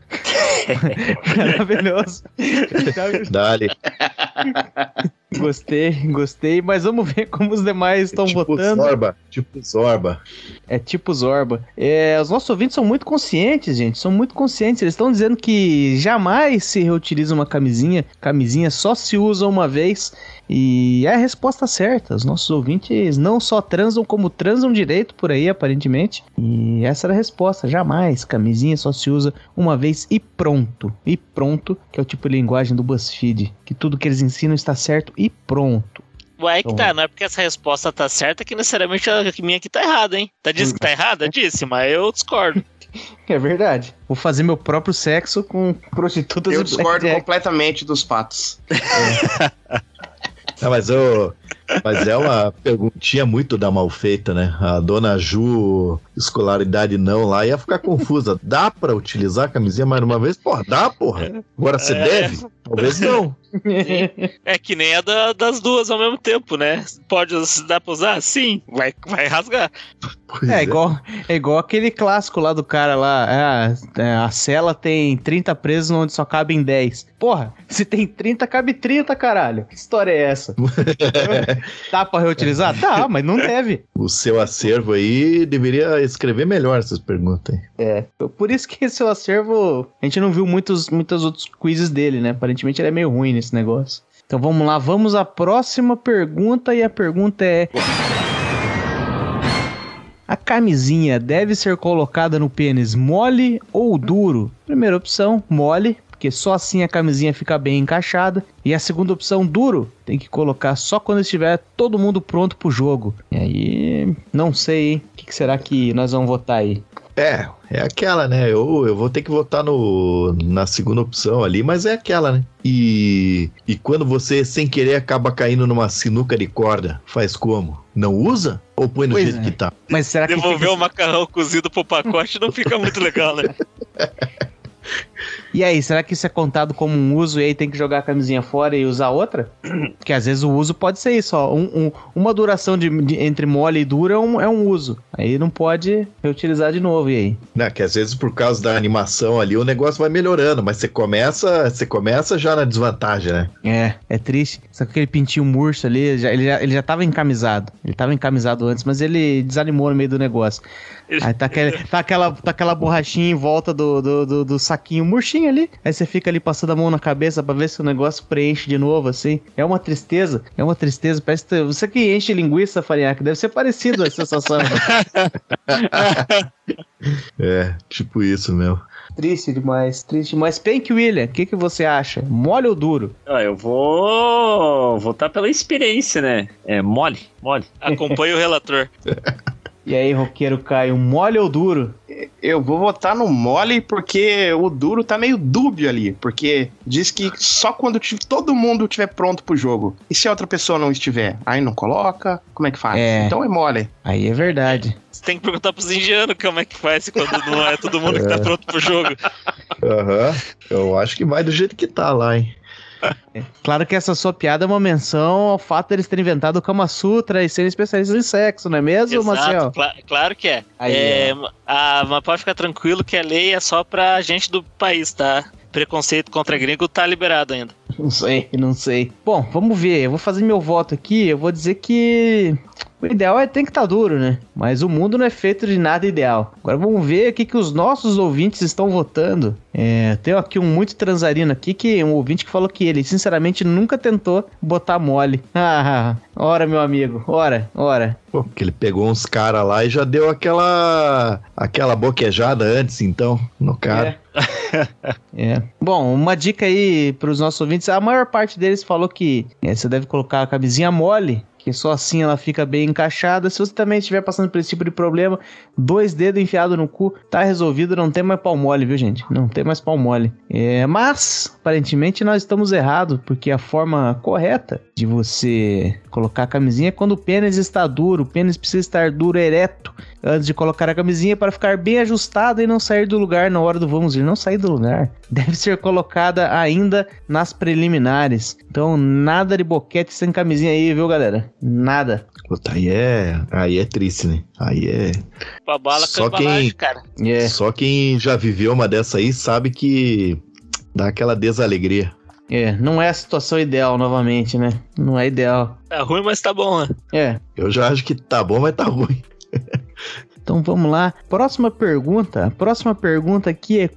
[laughs] Maravilhoso. Dali. Gostei, gostei, mas vamos ver como os demais estão tipo votando. Zorba. Tipo Zorba. É tipo Zorba. É, os nossos ouvintes são muito conscientes, gente. São muito conscientes. Eles estão dizendo que jamais se reutiliza uma camisinha. Camisinha só se usa uma vez. E é a resposta certa. Os nossos ouvintes não só transam, como transam direito por aí, aparentemente. E essa era a resposta. Jamais. Camisinha só se usa uma vez e pronto. E pronto, que é o tipo de linguagem do BuzzFeed. Que tudo que eles ensinam está certo e pronto. Ué, aí que tá, não é porque essa resposta tá certa que necessariamente a minha aqui tá errada, hein? Tá disse que tá errada? Disse, mas eu discordo. [laughs] É verdade. Vou fazer meu próprio sexo com prostitutas Eu e discordo completamente dos patos. [laughs] [laughs] Não, mas eu. Mas é uma perguntinha muito da mal feita, né? A dona Ju, escolaridade não lá, ia ficar confusa. Dá pra utilizar a camisinha mais uma vez? Porra, dá, porra. Agora você É. deve? Talvez não. É que nem a da- das duas ao mesmo tempo, né? Pode dar pra usar? Sim, vai, vai rasgar. Pois É igual, é igual aquele clássico lá do cara lá. é, é, a cela tem 30 presos onde só cabem 10. Porra, se tem 30, cabe 30, caralho. Que história é essa? [laughs] Dá pra reutilizar? Dá, [laughs] mas não deve. O seu acervo aí deveria escrever melhor essas perguntas aí. É. Por isso que seu acervo. A gente não viu muitos, muitos outros quizzes dele, né? Aparentemente ele é meio ruim nesse negócio. Então vamos lá, vamos à próxima pergunta. E a pergunta é. A camisinha deve ser colocada no pênis mole ou duro? Primeira opção, mole, porque só assim a camisinha fica bem encaixada. E a segunda opção, duro, tem que colocar só quando estiver todo mundo pronto pro jogo. E aí, não sei, hein? O que, que será que nós vamos votar aí? É, é aquela, né? Eu, eu vou ter que votar no, na segunda opção ali, mas é aquela, né? E, e quando você, sem querer, acaba caindo numa sinuca de corda, faz como? Não usa? Ou põe no Pois jeito é. que tá? Mas será que Devolver fica... o macarrão cozido pro pacote não fica muito legal, né? [laughs] E aí, será que isso é contado como um uso e aí tem que jogar a camisinha fora e usar outra? [clears throat] Porque às vezes o uso pode ser isso, ó. Um- um- uma duração de, de- entre mole e duro é um, é um uso. Aí não pode reutilizar de novo, e aí? Né? Que às vezes por causa da animação ali o negócio vai melhorando, mas você começa, você começa já na desvantagem, né? É, é triste. Só que aquele pintinho murcho ali, ele já, ele, já, ele já tava encamisado. Ele tava encamisado antes, mas ele desanimou no meio do negócio. Aí tá, aquele, tá, aquela, tá aquela borrachinha em volta do, do, do, do saquinho murchinho ali. Aí você fica ali passando a mão na cabeça pra ver se o negócio preenche de novo, assim. É uma tristeza, é uma tristeza. Parece que você que enche linguiça, Farinhaque, deve ser parecido a sensação. [laughs] É, tipo isso mesmo. triste demais, triste demais. Pank William, o que, que você acha? Mole ou duro? Ó, eu vou votar pela experiência, né? É mole, mole. Acompanhe o relator. [laughs] E aí, roqueiro Caio, mole ou duro? Eu vou votar no mole porque o duro tá meio dúbio ali. Porque diz que só quando todo mundo estiver pronto pro jogo. E se a outra pessoa não estiver? Aí não coloca? Como é que faz? É. Então é mole. Aí é verdade. Você tem que perguntar pros indianos como é que faz quando não é todo mundo que tá pronto pro jogo. Aham. Eu acho que vai do jeito que tá lá, hein? Claro que essa sua piada é uma menção ao fato deles terem inventado o Kama Sutra e serem especialistas em sexo, não é mesmo, Marcel? cla- claro que é. Aí, é ah, mas pode ficar tranquilo que a lei é só pra gente do país, tá? Preconceito contra gringo tá liberado ainda. Não sei, não sei. Bom, vamos ver. Eu vou fazer meu voto aqui. Eu vou dizer que o ideal é tem que estar duro, né? Mas o mundo não é feito de nada ideal. Agora vamos ver o que, que os nossos ouvintes estão votando. É, tem aqui um muito transarino aqui que um ouvinte que falou que ele, sinceramente, nunca tentou botar mole. Ah, [laughs] ora, meu amigo, ora, ora. Pô, porque ele pegou uns caras lá e já deu aquela aquela boquejada antes, então, no cara. É. [laughs] Bom, uma dica aí para os nossos ouvintes: a maior parte deles falou que é, você deve colocar a camisinha mole, que só assim ela fica bem encaixada. Se você também estiver passando por esse tipo de problema, dois dedos enfiados no cu, tá resolvido, não tem mais pau mole, viu, gente? Não tem mais pau mole. É, mas, aparentemente, nós estamos errados, porque a forma correta de você colocar a camisinha é quando o pênis está duro, o pênis precisa estar duro, ereto, antes de colocar a camisinha para ficar bem ajustada e não sair do lugar na hora do vamos ir. Não sair do lugar. [laughs] Deve ser colocada ainda nas preliminares. Então, nada de boquete sem camisinha aí, viu, galera? Nada. Puta, aí é, aí é triste, né? Aí é. Pra bala Só quem- cara. É. Só quem já viveu uma dessa aí sabe que dá aquela desalegria. É, não é a situação ideal novamente, né? Não é ideal. Tá ruim, mas tá bom, né? É. Eu já acho que tá bom, mas tá ruim. Então vamos lá. Próxima pergunta. Próxima pergunta aqui é: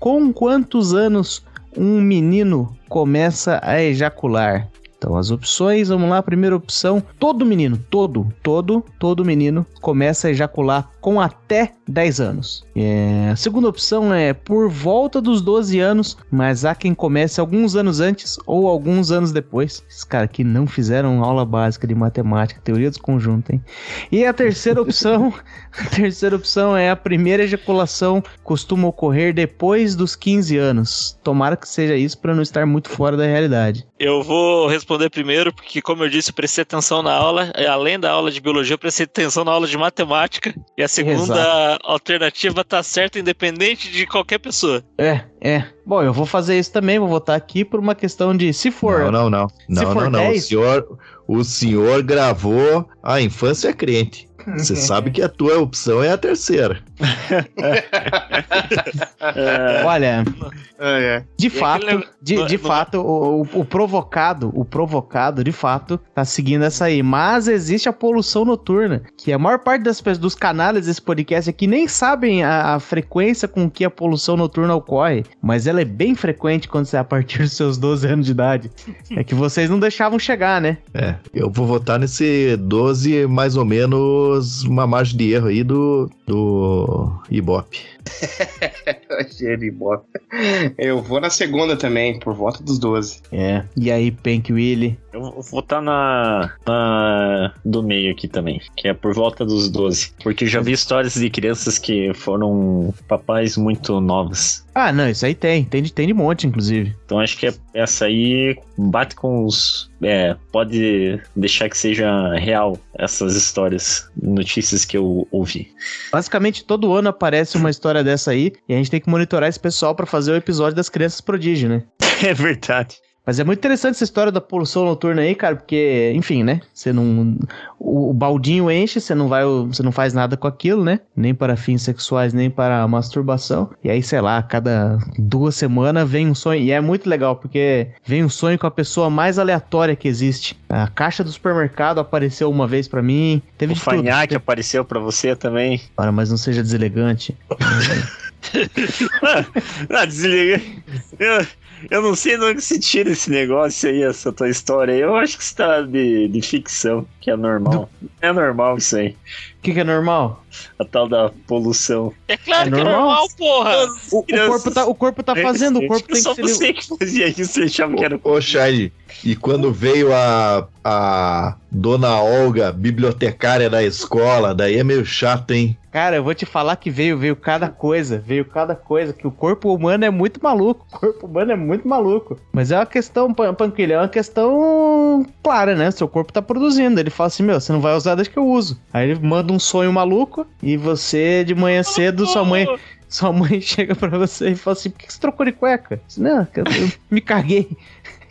Com quantos anos um menino começa a ejacular? Então as opções, vamos lá. Primeira opção: todo menino, todo, todo, todo menino começa a ejacular com até 10 anos. É, a segunda opção é por volta dos 12 anos, mas há quem comece alguns anos antes ou alguns anos depois. Esses caras que não fizeram aula básica de matemática, teoria dos conjuntos, hein? E a terceira opção, [laughs] a terceira opção é a primeira ejaculação costuma ocorrer depois dos 15 anos. Tomara que seja isso para não estar muito fora da realidade. Eu vou responder primeiro, porque, como eu disse, eu prestei atenção na aula. e Além da aula de biologia, eu prestei atenção na aula de matemática. E a segunda Exato. alternativa tá certa, independente de qualquer pessoa. É, é. Bom, eu vou fazer isso também, vou votar aqui por uma questão de se for. Não, não, não. Não, for não, não. O 10? senhor, o senhor gravou a infância é crente. [laughs] Você sabe que a tua opção é a terceira. Olha, É, é. de fato, aquele- de, de fato, o, o- o provocado, o provocado, de fato, tá seguindo essa aí. Mas existe a poluição noturna, que a maior parte das pessoas, dos canais desse podcast aqui nem sabem a, a frequência com que a poluição noturna ocorre, mas ela é bem frequente quando você é a partir dos seus 12 anos de idade. É que vocês não deixavam chegar, né? É, eu vou votar nesse 12, mais ou menos, uma margem de erro aí do, do Ibope. [laughs] Jeribó. Eu vou na segunda também, por volta dos 12. É. E aí, Pank Willy? Eu vou votar na, na do meio aqui também, que é por volta dos 12. Porque eu já vi histórias de crianças que foram papais muito novas. Ah, não, isso aí tem. Tem de, tem de monte, inclusive. Então acho que é- essa aí bate com os. É, pode deixar que seja real essas histórias, notícias que eu ouvi. Basicamente, todo ano aparece uma história dessa aí e a gente tem que monitorar esse pessoal pra fazer o episódio das crianças prodígio, né? [laughs] É verdade. Mas é muito interessante essa história da poluição noturna aí, cara, porque, enfim, né? Você não. O, o baldinho enche, você não vai. Você não faz nada com aquilo, né? Nem para fins sexuais, nem para masturbação. E aí, sei lá, a cada duas semanas vem um sonho. E é muito legal, porque vem um sonho com a pessoa mais aleatória que existe. A caixa do supermercado apareceu uma vez pra mim. Teve O. Fanhaque apareceu pra você também. Para, mas não seja deselegante. [laughs] ah, desliga. Eu, [laughs] eu não sei de onde você tira esse negócio aí, essa tua história aí. Eu acho que você tá de, de ficção, que é normal. É normal isso aí. O que, que é normal? A tal da poluição. É claro É que é normal? normal, porra! O, o corpo tá, o corpo tá fazendo, o corpo tem Só que ser. você que fazia isso, você achava que era. Ô, Shine, e quando veio a, a dona Olga, bibliotecária da escola, daí é meio chato, hein? Cara, eu vou te falar que veio, veio cada coisa, veio cada coisa, que o corpo humano é muito maluco, o corpo humano é muito maluco. Mas é uma questão, Pan- Panquilha, é uma questão clara, né? Seu corpo tá produzindo. Ele fala assim, meu, você não vai usar desde que eu uso. Aí ele manda um sonho maluco e você, de manhã cedo, sua mãe, sua mãe [laughs] chega pra você e fala assim, por que você trocou de cueca? Não, eu, eu [laughs] me caguei.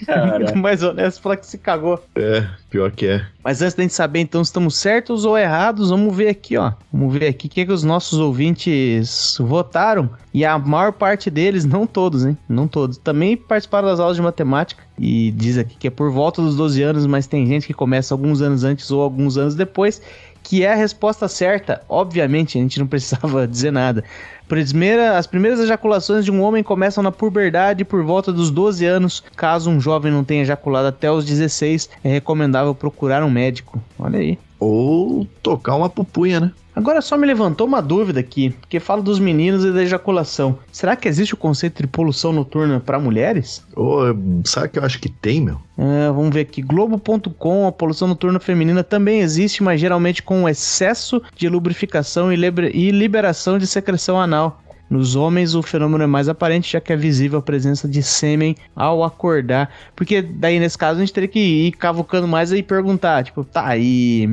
Cara, [laughs] Mais honesto, falar que se cagou. É, pior que é. Mas antes da gente saber, então, se estamos certos ou errados, vamos ver aqui, ó. Vamos ver aqui o que, que os nossos ouvintes votaram. E a maior parte deles, não todos, hein? Não todos. Também participaram das aulas de matemática. E diz aqui que é por volta dos 12 anos, mas tem gente que começa alguns anos antes ou alguns anos depois. Que é a resposta certa. Obviamente, a gente não precisava [laughs] dizer nada. Primeira, as primeiras ejaculações de um homem começam na puberdade por volta dos 12 anos. Caso um jovem não tenha ejaculado até os 16, é recomendável procurar um médico. Olha aí. Ou tocar uma pupunha, né? Agora só me levantou uma dúvida aqui, porque fala dos meninos e da ejaculação. Será que existe o conceito de poluição noturna para mulheres? Ô, sabe que eu acho que tem, meu? É, vamos ver aqui. Globo.com, a poluição noturna feminina também existe, mas geralmente com excesso de lubrificação e liberação de secreção anal. Nos homens, o fenômeno é mais aparente, já que é visível a presença de sêmen ao acordar. Porque daí, nesse caso, a gente teria que ir cavucando mais e perguntar, tipo, tá, aí.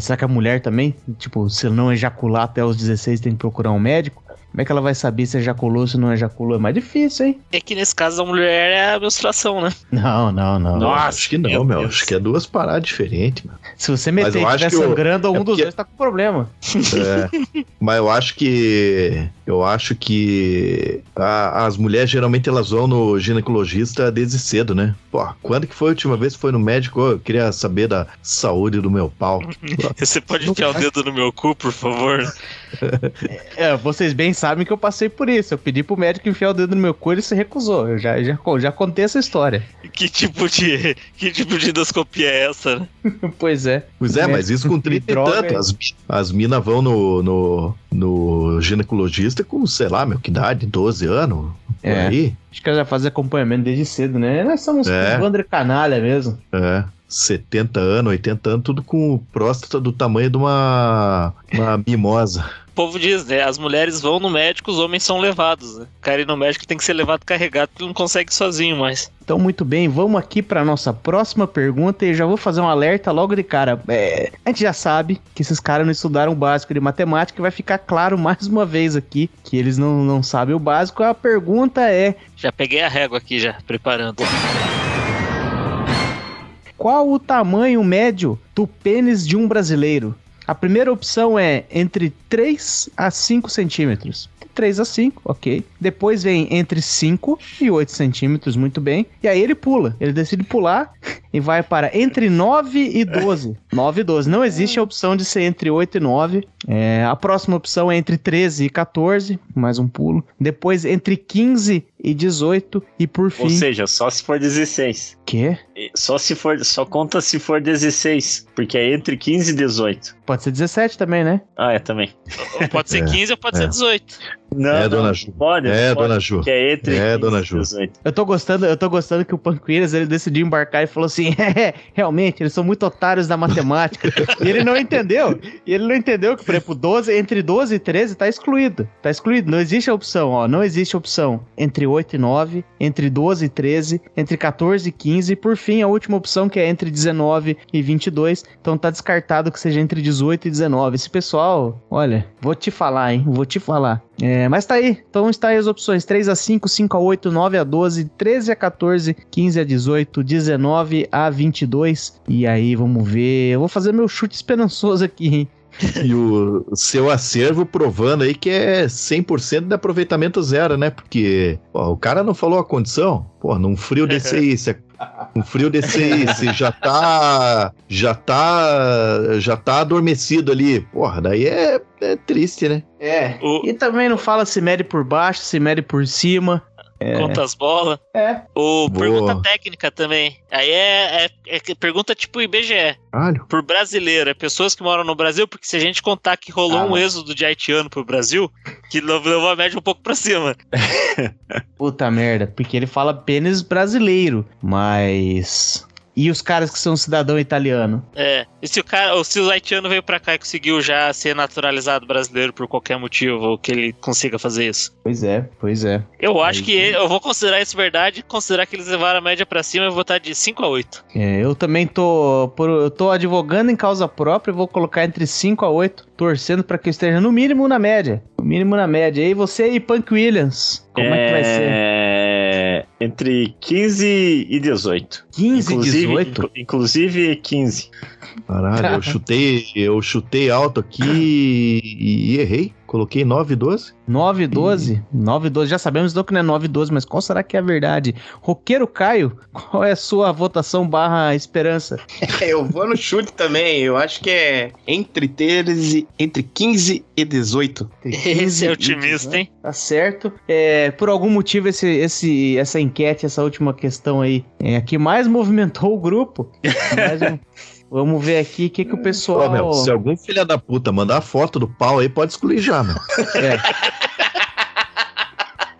será que a mulher também? Tipo, se não ejacular até os 16, tem que procurar um médico? Como é que ela vai saber se ejaculou ou se não ejaculou? É mais difícil, hein? É que nesse caso a mulher é a menstruação, né? Não, não, não. Nossa, acho que não, meu. Acho que é duas paradas diferentes, meu. Se você meter eu e estiver que o- sangrando, um é dos porque- dois tá com problema. É, mas eu acho que. Eu acho que a- as mulheres geralmente elas vão no ginecologista desde cedo, né? Pô, quando que foi a última vez que foi no médico? Eu queria saber da saúde do meu pau. [laughs] Você pode enfiar o dedo no meu cu, por favor? É, vocês bem sabem que eu passei por isso. Eu pedi pro médico enfiar o dedo no meu cu e ele se recusou. Eu já, já, já contei essa história. Que tipo de. Que tipo de endoscopia é essa, né? [laughs] pois é. Pois é, mas isso com 30 e tanto. é. As, as minas vão no, no, no ginecologista com, sei lá, meu, que idade? 12 anos? É. aí? Acho que ela já faz acompanhamento desde cedo, né? Nós somos É. Wander canalha mesmo. É. 70 anos, 80 anos, tudo com próstata do tamanho de uma, uma [laughs] mimosa. O povo diz, né? As mulheres vão no médico, os homens são levados, né? O cara ir no médico tem que ser levado carregado porque não consegue sozinho mais. Então, muito bem, vamos aqui para nossa próxima pergunta e já vou fazer um alerta logo de cara. É, a gente já sabe que esses caras não estudaram o básico de matemática e vai ficar claro [laughs] mais uma vez aqui que eles não, não sabem o básico. A pergunta é: Já peguei a régua aqui, já, preparando. Qual o tamanho médio do pênis de um brasileiro? A primeira opção é entre 3 a 5 centímetros. 3 a 5, ok. Depois vem entre 5 e 8 centímetros, muito bem. E aí ele pula. Ele decide pular [laughs] e vai para entre 9 e 12. 9 [laughs] e 12. Não existe a opção de ser entre 8 e 9. É, a próxima opção é entre 13 e 14, mais um pulo. Depois entre 15 e 18. E por fim. Ou seja, só se for 16. Quê? Só se for, só conta se for 16, porque é entre 15 e 18. Pode ser 17 também, né? Ah, é também. Ou pode ser É, 15 ou pode é. ser 18. Não, É, não, dona Ju. Pode, É, pode, dona Ju. Que é entre É, 15 dona Ju. 18. Eu tô gostando, eu tô gostando que o Panqueiras ele decidiu embarcar e falou assim: [laughs] é, realmente, eles são muito otários da matemática. e ele não entendeu. E ele não entendeu que, por exemplo, 12, entre 12 e 13 tá excluído. Tá excluído. Não existe a opção, ó. Não existe a opção entre 8 e 9, entre 12 e 13, entre 14 e 15, e por fim, a última opção que é entre 19 e 22. Então tá descartado que seja entre 18 e 19. Esse pessoal, olha, vou te falar, hein? Vou te falar. É, mas tá aí. Então está aí as opções: 3 a 5, 5 a 8, 9 a 12, 13 a 14, 15 a 18, 19 a 22. E aí, vamos ver. Eu vou fazer meu chute esperançoso aqui, hein? [laughs] E o seu acervo provando aí que é 100% de aproveitamento zero, né? Porque pô, o cara não falou a condição. Pô, num frio desse aí, [laughs] você [laughs] um frio desse já tá. Já tá. Já tá adormecido ali. Porra, daí é, é triste, né? É. O, E também não fala se mede por baixo, se mede por cima. Conta as bolas. É. O Boa. pergunta técnica também. Aí é, é- é pergunta tipo IBGE. Caralho. Por brasileiro, é pessoas que moram no Brasil, porque se a gente contar que rolou Ah, um êxodo de haitiano pro Brasil, que levou a média um pouco pra cima. [laughs] Puta merda, porque ele fala pênis brasileiro, mas. E os caras que são cidadão italiano? É. E se o cara, ou se o haitiano veio pra cá e conseguiu já ser naturalizado brasileiro por qualquer motivo, ou que ele consiga fazer isso. Pois é, pois é. Eu acho Aí que ele- eu vou considerar isso verdade, considerar que eles levaram a média pra cima e vou botar de 5 a 8. É, eu também tô, por- eu tô advogando em causa própria, vou colocar entre 5 a 8, torcendo pra que eu esteja no mínimo na média. No mínimo na média. E você e Punk Williams, como é, que vai ser? É, Entre 15 e 18. 15, inclusive, 18? inclu- inclusive 15. Caralho, eu [laughs] chutei, eu chutei alto aqui e, e errei. Coloquei 9 e 12. 9 e 12? 9 e 12, já sabemos então que não é 9 e 12, mas qual será que é a verdade? Roqueiro Caio, qual é a sua votação barra esperança? [laughs] Eu vou no chute também. Eu acho que é entre 13, entre 15 e 18. Esse é otimista, hein? Tá certo. É, por algum motivo, esse, esse, essa enquete, essa última questão aí, é a que mais movimentou o grupo. [laughs] Mais um- Vamos ver aqui o que, que o Ó, pessoal. meu, se algum filho da puta mandar foto do pau aí, pode excluir já, meu. É, [laughs]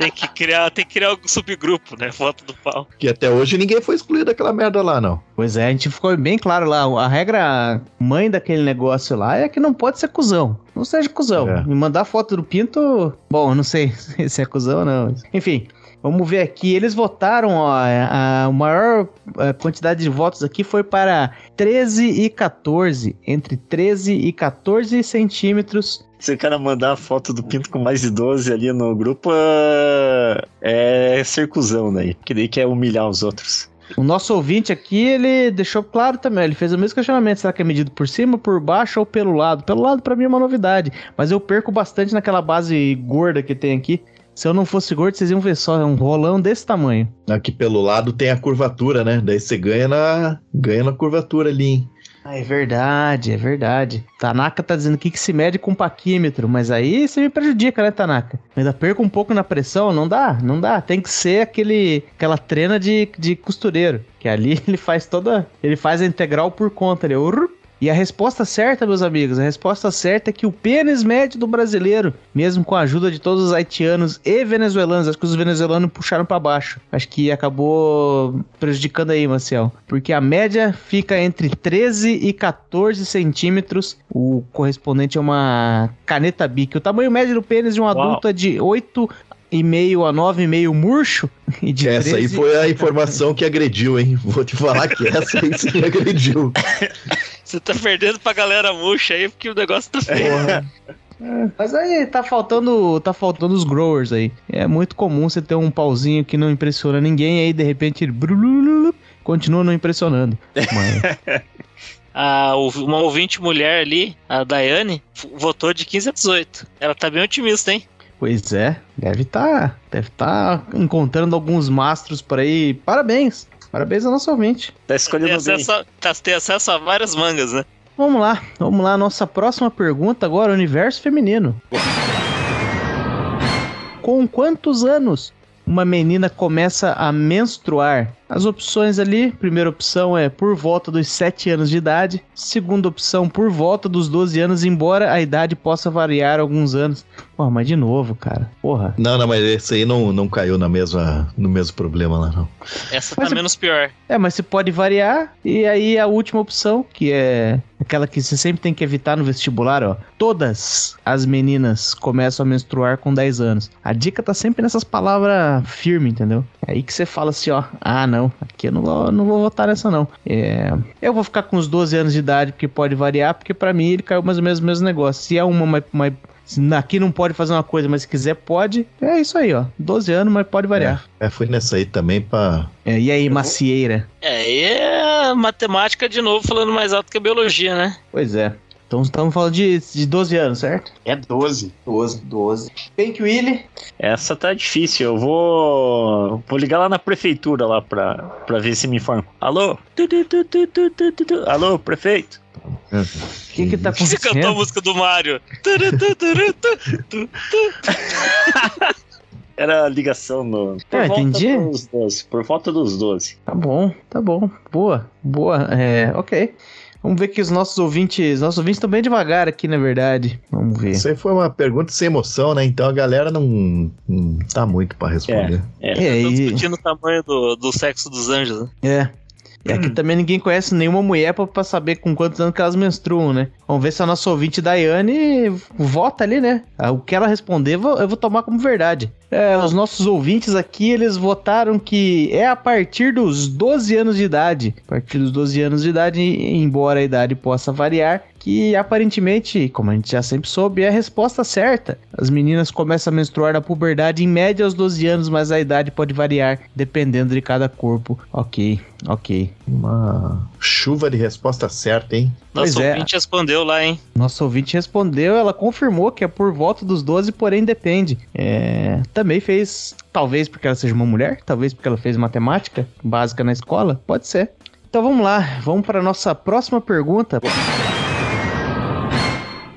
Tem que criar, tem que criar um subgrupo, né? Foto do pau. Que até hoje ninguém foi excluído daquela merda lá, não. pois é, a gente ficou bem claro lá. A regra mãe daquele negócio lá é que não pode ser cuzão. Não seja cuzão. É. E mandar foto do pinto. Bom, eu não sei [laughs] se é cuzão ou não. Enfim. Vamos ver aqui, eles votaram, ó, a, a maior eh, quantidade de votos aqui foi para 13 e 14, entre 13 e 14 centímetros. Se o cara mandar a foto do pinto com mais de 12 ali no grupo, é, é ser cuzão, né? Que daí quer humilhar os outros. O nosso ouvinte aqui, ele deixou claro também, ele fez o mesmo questionamento, será que é medido por cima, por baixo ou pelo lado? Pelo lado pra mim é uma novidade, mas eu perco bastante naquela base gorda que tem aqui. Se eu não fosse gordo, vocês iam ver só, é um rolão desse tamanho. Aqui pelo lado tem a curvatura, né? Daí você ganha na, ganha na curvatura ali, hein? Ah, é verdade, é verdade. Tanaka tá dizendo aqui que se mede com paquímetro, mas aí você me prejudica, né, Tanaka? Eu ainda perco um pouco na pressão, não dá, não dá. Tem que ser aquele, aquela trena de, de costureiro, que ali [laughs] ele faz toda, ele faz a integral por conta, ele, urr, E a resposta certa, meus amigos, a resposta certa é que o pênis médio do brasileiro, mesmo com a ajuda de todos os haitianos e venezuelanos, acho que os venezuelanos puxaram para baixo. Acho que acabou prejudicando aí, Marcel. Porque a média fica entre 13 e 14 centímetros. O correspondente é uma caneta bique. O tamanho médio do pênis de um adulto é de 8 e meio a 9,5 murcho. E de essa 13... aí foi a informação que agrediu, hein? Vou te falar que essa aí sim [laughs] agrediu. [laughs] Você tá perdendo pra galera murcha aí, porque o negócio tá feio. É, [laughs] Mas aí tá faltando, tá faltando os growers aí. É muito comum você ter um pauzinho que não impressiona ninguém, aí de repente ele continua não impressionando. Mas, [laughs] A, uma ouvinte mulher ali, a Daiane, votou de 15 a 18. Ela tá bem otimista, hein? pois é, deve tá, deve tá encontrando alguns mastros por aí. Parabéns. Parabéns ao nosso ouvinte. Tá Tem escolhendo bem. acesso, a, tá, tem acesso a várias mangas, né? Vamos lá, vamos lá. Nossa próxima pergunta agora, universo feminino. Com quantos anos uma menina começa a menstruar? As opções ali, primeira opção é por volta dos 7 anos de idade, segunda opção por volta dos 12 anos, embora a idade possa variar alguns anos. Porra, mas de novo, cara. Porra. Não, não, mas esse aí não, não caiu na mesma, no mesmo problema lá, não. Essa Mas tá é- menos pior. É, mas você pode variar. E aí a última opção, que é aquela que você sempre tem que evitar no vestibular, ó. Todas as meninas começam a menstruar com 10 anos. A dica tá sempre nessas palavras firmes, entendeu? É aí que você fala assim, ó. Ah, não, aqui eu não vou, não vou votar nessa, não. É, eu vou ficar com os 12 anos de idade, porque pode variar, porque pra mim ele caiu mais ou menos no mesmo negócio. Se é uma, mais- se aqui não pode fazer uma coisa, mas se quiser pode. É isso aí, ó. 12 anos, mas pode variar. É, fui nessa aí também pra. É, e aí, macieira? É, e é matemática de novo falando mais alto que a biologia, né? Pois é. Então estamos falando de, de 12 anos, certo? É 12. 12, 12. Pink Willy. Essa tá difícil. Eu vou. Vou ligar lá na prefeitura lá pra, pra ver se me informa. Alô? Tu, tu, tu, tu, tu, tu, tu, tu. Alô, prefeito? O que que tá Você cantou a acontecendo? música do Mario. Era a ligação no. Por Ah, entendi. dos 12. Por volta dos 12. Tá bom, tá bom. Boa, boa. É, ok. Vamos ver que os nossos ouvintes. Nossos ouvintes estão bem devagar aqui, na verdade. Vamos ver. Isso aí foi uma pergunta sem emoção, né? Então a galera não, não tá muito pra responder. É, Tô e, discutindo o tamanho do, do sexo dos anjos, né? é. E aqui também ninguém conhece nenhuma mulher pra, pra saber com quantos anos que elas menstruam, né? Vamos ver se a nossa ouvinte Daiane vota ali, né? Ah, O que ela responder, eu vou, eu vou tomar como verdade. É, os nossos ouvintes aqui, eles votaram que é a partir dos 12 anos de idade. A partir dos 12 anos de idade, embora a idade possa variar, que aparentemente, como a gente já sempre soube, é a resposta certa. As meninas começam a menstruar na puberdade em média aos 12 anos, mas a idade pode variar dependendo de cada corpo. Ok, ok. Uma chuva de resposta certa, hein? Pois Nosso é. ouvinte respondeu lá, hein? Nosso ouvinte respondeu, ela confirmou que é por volta dos 12, porém depende. É, também fez, talvez porque ela seja uma mulher, talvez porque ela fez matemática básica na escola, pode ser. Então vamos lá, vamos para a nossa próxima pergunta.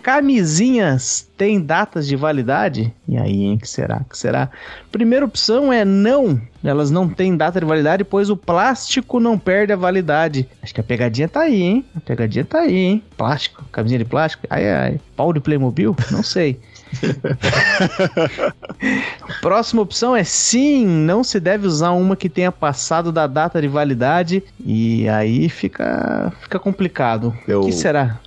Camisinhas têm datas de validade? E aí, hein, que será? Que será? Primeira opção é não. Elas não têm data de validade, pois o plástico não perde a validade. Acho que a pegadinha tá aí, hein? A pegadinha tá aí, hein? Plástico, camisinha de plástico. Ai, ai. Pau de Playmobil? Não sei. [laughs] Próxima opção é sim, não se deve usar uma que tenha passado da data de validade. E aí fica, fica complicado. Eu- O que será?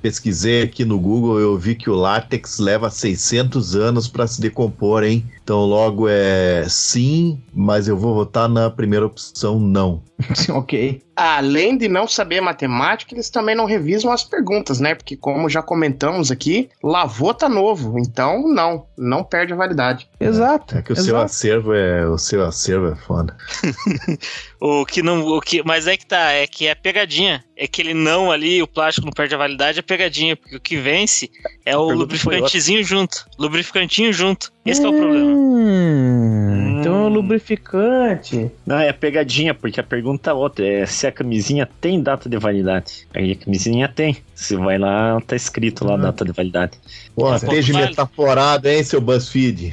Pesquisei aqui no Google, eu vi que o látex leva 600 anos para se decompor, hein? Então logo é sim, mas eu vou votar na primeira opção não. [laughs] ok. Além de não saber matemática, eles também não revisam as perguntas, né? Porque, como já comentamos aqui, lavou tá novo. Então, não. Não perde a validade. Exato. É que o seu exato. acervo é o seu acervo é foda. [laughs] O que não. O que, mas é que tá, é que é pegadinha. É aquele não ali, o plástico não perde a validade, é pegadinha. Porque o que vence é o lubrificantezinho junto. Lubrificantinho junto. Esse que é o problema. Hum, Então é um lubrificante. Não, é pegadinha, porque a pergunta é outra. É se a camisinha tem data de validade. Aí a camisinha tem. Se vai lá, tá escrito lá a data de validade. Pô, esteja vale. metaforado, hein, seu BuzzFeed?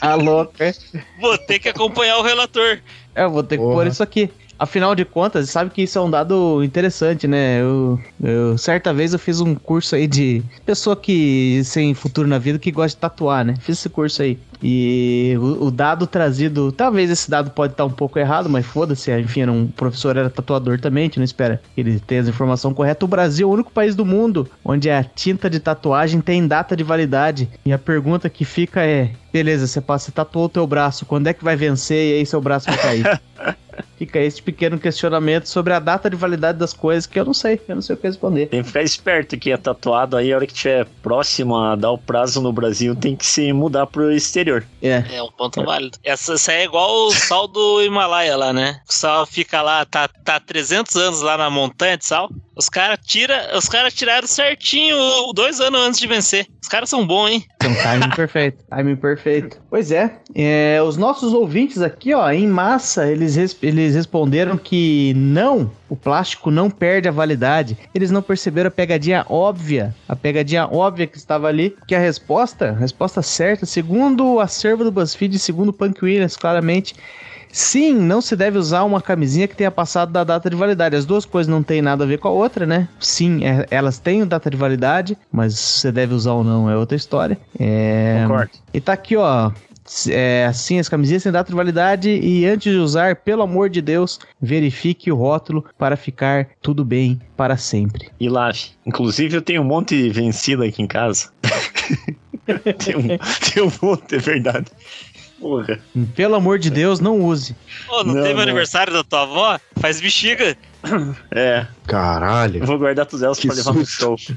Ah, [laughs] louco, é? Vou ter que acompanhar o relator. É, eu vou ter que Porra. pôr isso aqui. Afinal de contas, sabe que isso é um dado interessante, né? Eu, eu, certa vez eu fiz um curso aí de pessoa que sem futuro na vida que gosta de tatuar, né? Fiz esse curso aí. E o, o dado trazido, talvez esse dado pode estar um pouco errado, mas foda-se, enfim, era um professor era tatuador também, a gente não espera que ele tenha a informação correta. O Brasil é o único país do mundo onde a tinta de tatuagem tem data de validade. E a pergunta que fica é: beleza, você passa, você tatuou o teu braço, quando é que vai vencer e aí seu braço vai cair? [laughs] Fica esse pequeno questionamento sobre a data de validade das coisas que eu não sei, eu não sei o que responder. Tem que ficar esperto que é tatuado aí, a hora que tiver próximo a dar o prazo no Brasil, tem que se mudar pro exterior. É. É um ponto válido. Essa, essa é igual o sal do Himalaia lá, né? O sal fica lá, tá, tá 300 anos lá na montanha de sal. Os caras tira, os cara tiraram certinho dois anos antes de vencer. Os caras são bons, hein? Um timing perfeito. Timing perfeito. Pois é, é, os nossos ouvintes aqui, ó, em massa, eles, eles responderam que não, o plástico não perde a validade. Eles não perceberam a pegadinha óbvia, a pegadinha óbvia que estava ali, que a resposta, a resposta certa, segundo o acervo do BuzzFeed, segundo o Punk Williams, claramente, Sim, não se deve usar uma camisinha que tenha passado da data de validade. As duas coisas não têm nada a ver com a outra, né? Sim, é- elas têm data de validade, mas se você deve usar ou não é outra história. É... Concordo. E tá aqui, ó. É, assim, as camisinhas têm data de validade e antes de usar, pelo amor de Deus, verifique o rótulo para ficar tudo bem para sempre. E lave. Inclusive, eu tenho um monte vencido aqui em casa. [laughs] tem, um, tem um monte, é verdade. Porra. Pelo amor de Deus, não use. Ô, não, Não, teve não. aniversário da tua avó? Faz bexiga. É, Caralho. eu vou guardar todos elas Que pra levar no show. [laughs]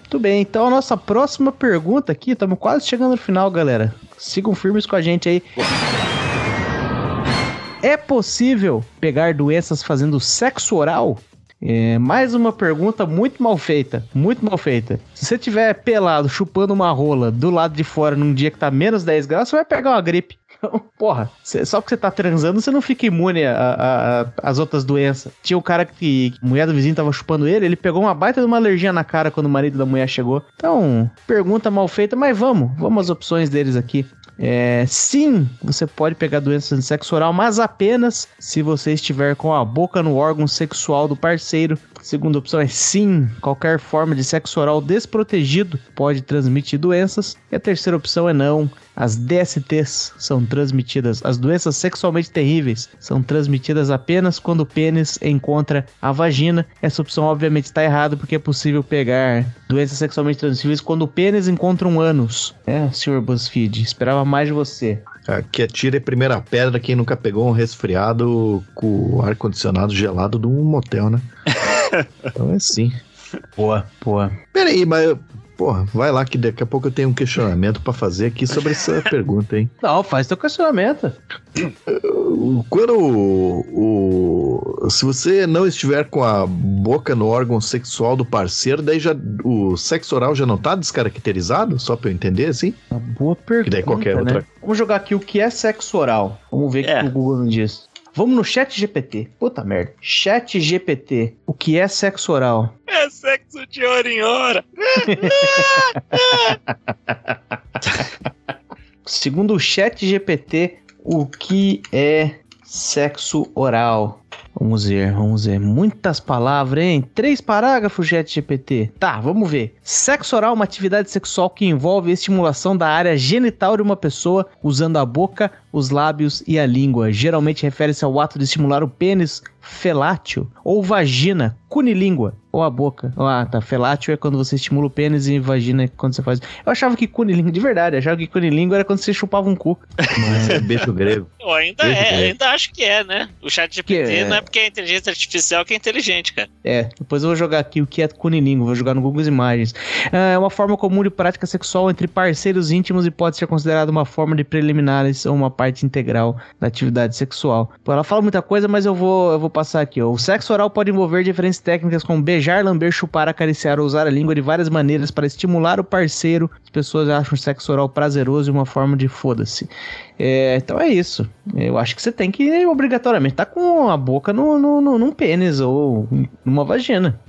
Muito bem, então a nossa próxima pergunta aqui, estamos quase chegando no final, galera. Sigam firmes com a gente aí. É possível pegar doenças fazendo sexo oral? É, mais uma pergunta muito mal feita, muito mal feita. Se você tiver pelado chupando uma rola do lado de fora num dia que tá menos 10 graus, você vai pegar uma gripe. [laughs] Porra, cê- só porque você tá transando, você não fica imune às outras doenças. Tinha um cara que, a mulher do vizinho tava chupando ele, ele pegou uma baita de uma alergia na cara quando o marido da mulher chegou. Então, pergunta mal feita, mas vamos, vamos às opções deles aqui. É, sim, você pode pegar doenças de sexo oral, mas apenas se você estiver com a boca no órgão sexual do parceiro. Segunda opção é sim, qualquer forma de sexo oral desprotegido pode transmitir doenças. E a terceira opção é não. As DSTs são transmitidas, as doenças sexualmente terríveis são transmitidas apenas quando o pênis encontra a vagina. Essa opção obviamente está errada porque é possível pegar doenças sexualmente transmissíveis quando o pênis encontra um ânus. É, senhor BuzzFeed, esperava mais de você. Aqui atira a primeira pedra quem nunca pegou um resfriado com o ar-condicionado gelado de um motel, né? [laughs] então é assim. Boa, boa. Peraí, mas. Porra, vai lá que daqui a pouco eu tenho um questionamento pra fazer aqui sobre essa [laughs] pergunta, hein? Não, faz teu questionamento. Quando o, o- Se você não estiver com a boca no órgão sexual do parceiro, daí já o sexo oral já não tá descaracterizado? Só pra eu entender, assim? Uma boa pergunta. Que daí qualquer né? outra- Vamos jogar aqui o que é sexo oral. Vamos ver o É. que o Google nos diz. Vamos no chat GPT. Puta merda. Chat GPT. O que é sexo oral? É sexo de hora em hora. [laughs] Segundo o chat GPT, o que é sexo oral? Vamos ver, vamos ver. Muitas palavras, hein? Três parágrafos, chat GPT. Tá, vamos ver. Sexo oral é uma atividade sexual que envolve a estimulação da área genital de uma pessoa usando a boca, os lábios e a língua. Geralmente refere-se ao ato de estimular o pênis felátil ou vagina, cunilíngua ou a boca. Ah, tá. Felátil é quando você estimula o pênis e vagina é quando você faz. Eu achava que cunilíngua, de verdade, eu achava que cunilíngua era quando você chupava um cu. [laughs] Mas é beijo grego. Eu ainda Beijo é, grego. ainda acho que é, né? O chat GPT É? não é porque é inteligência artificial que é inteligente, cara. É, depois eu vou jogar aqui o que é cunilingo, vou jogar no Google Imagens. É uma forma comum de prática sexual entre parceiros íntimos e pode ser considerada uma forma de preliminares ou uma parte integral da atividade sexual. Ela fala muita coisa, mas eu vou, eu vou passar aqui. Ó. O sexo oral pode envolver diferentes técnicas como beijar, lamber, chupar, acariciar ou usar a língua de várias maneiras para estimular o parceiro. As pessoas acham o sexo oral prazeroso e uma forma de foda-se. É, então é isso. Eu acho que você tem que obrigatoriamente estar com a boca no, no, no, num pênis ou numa vagina.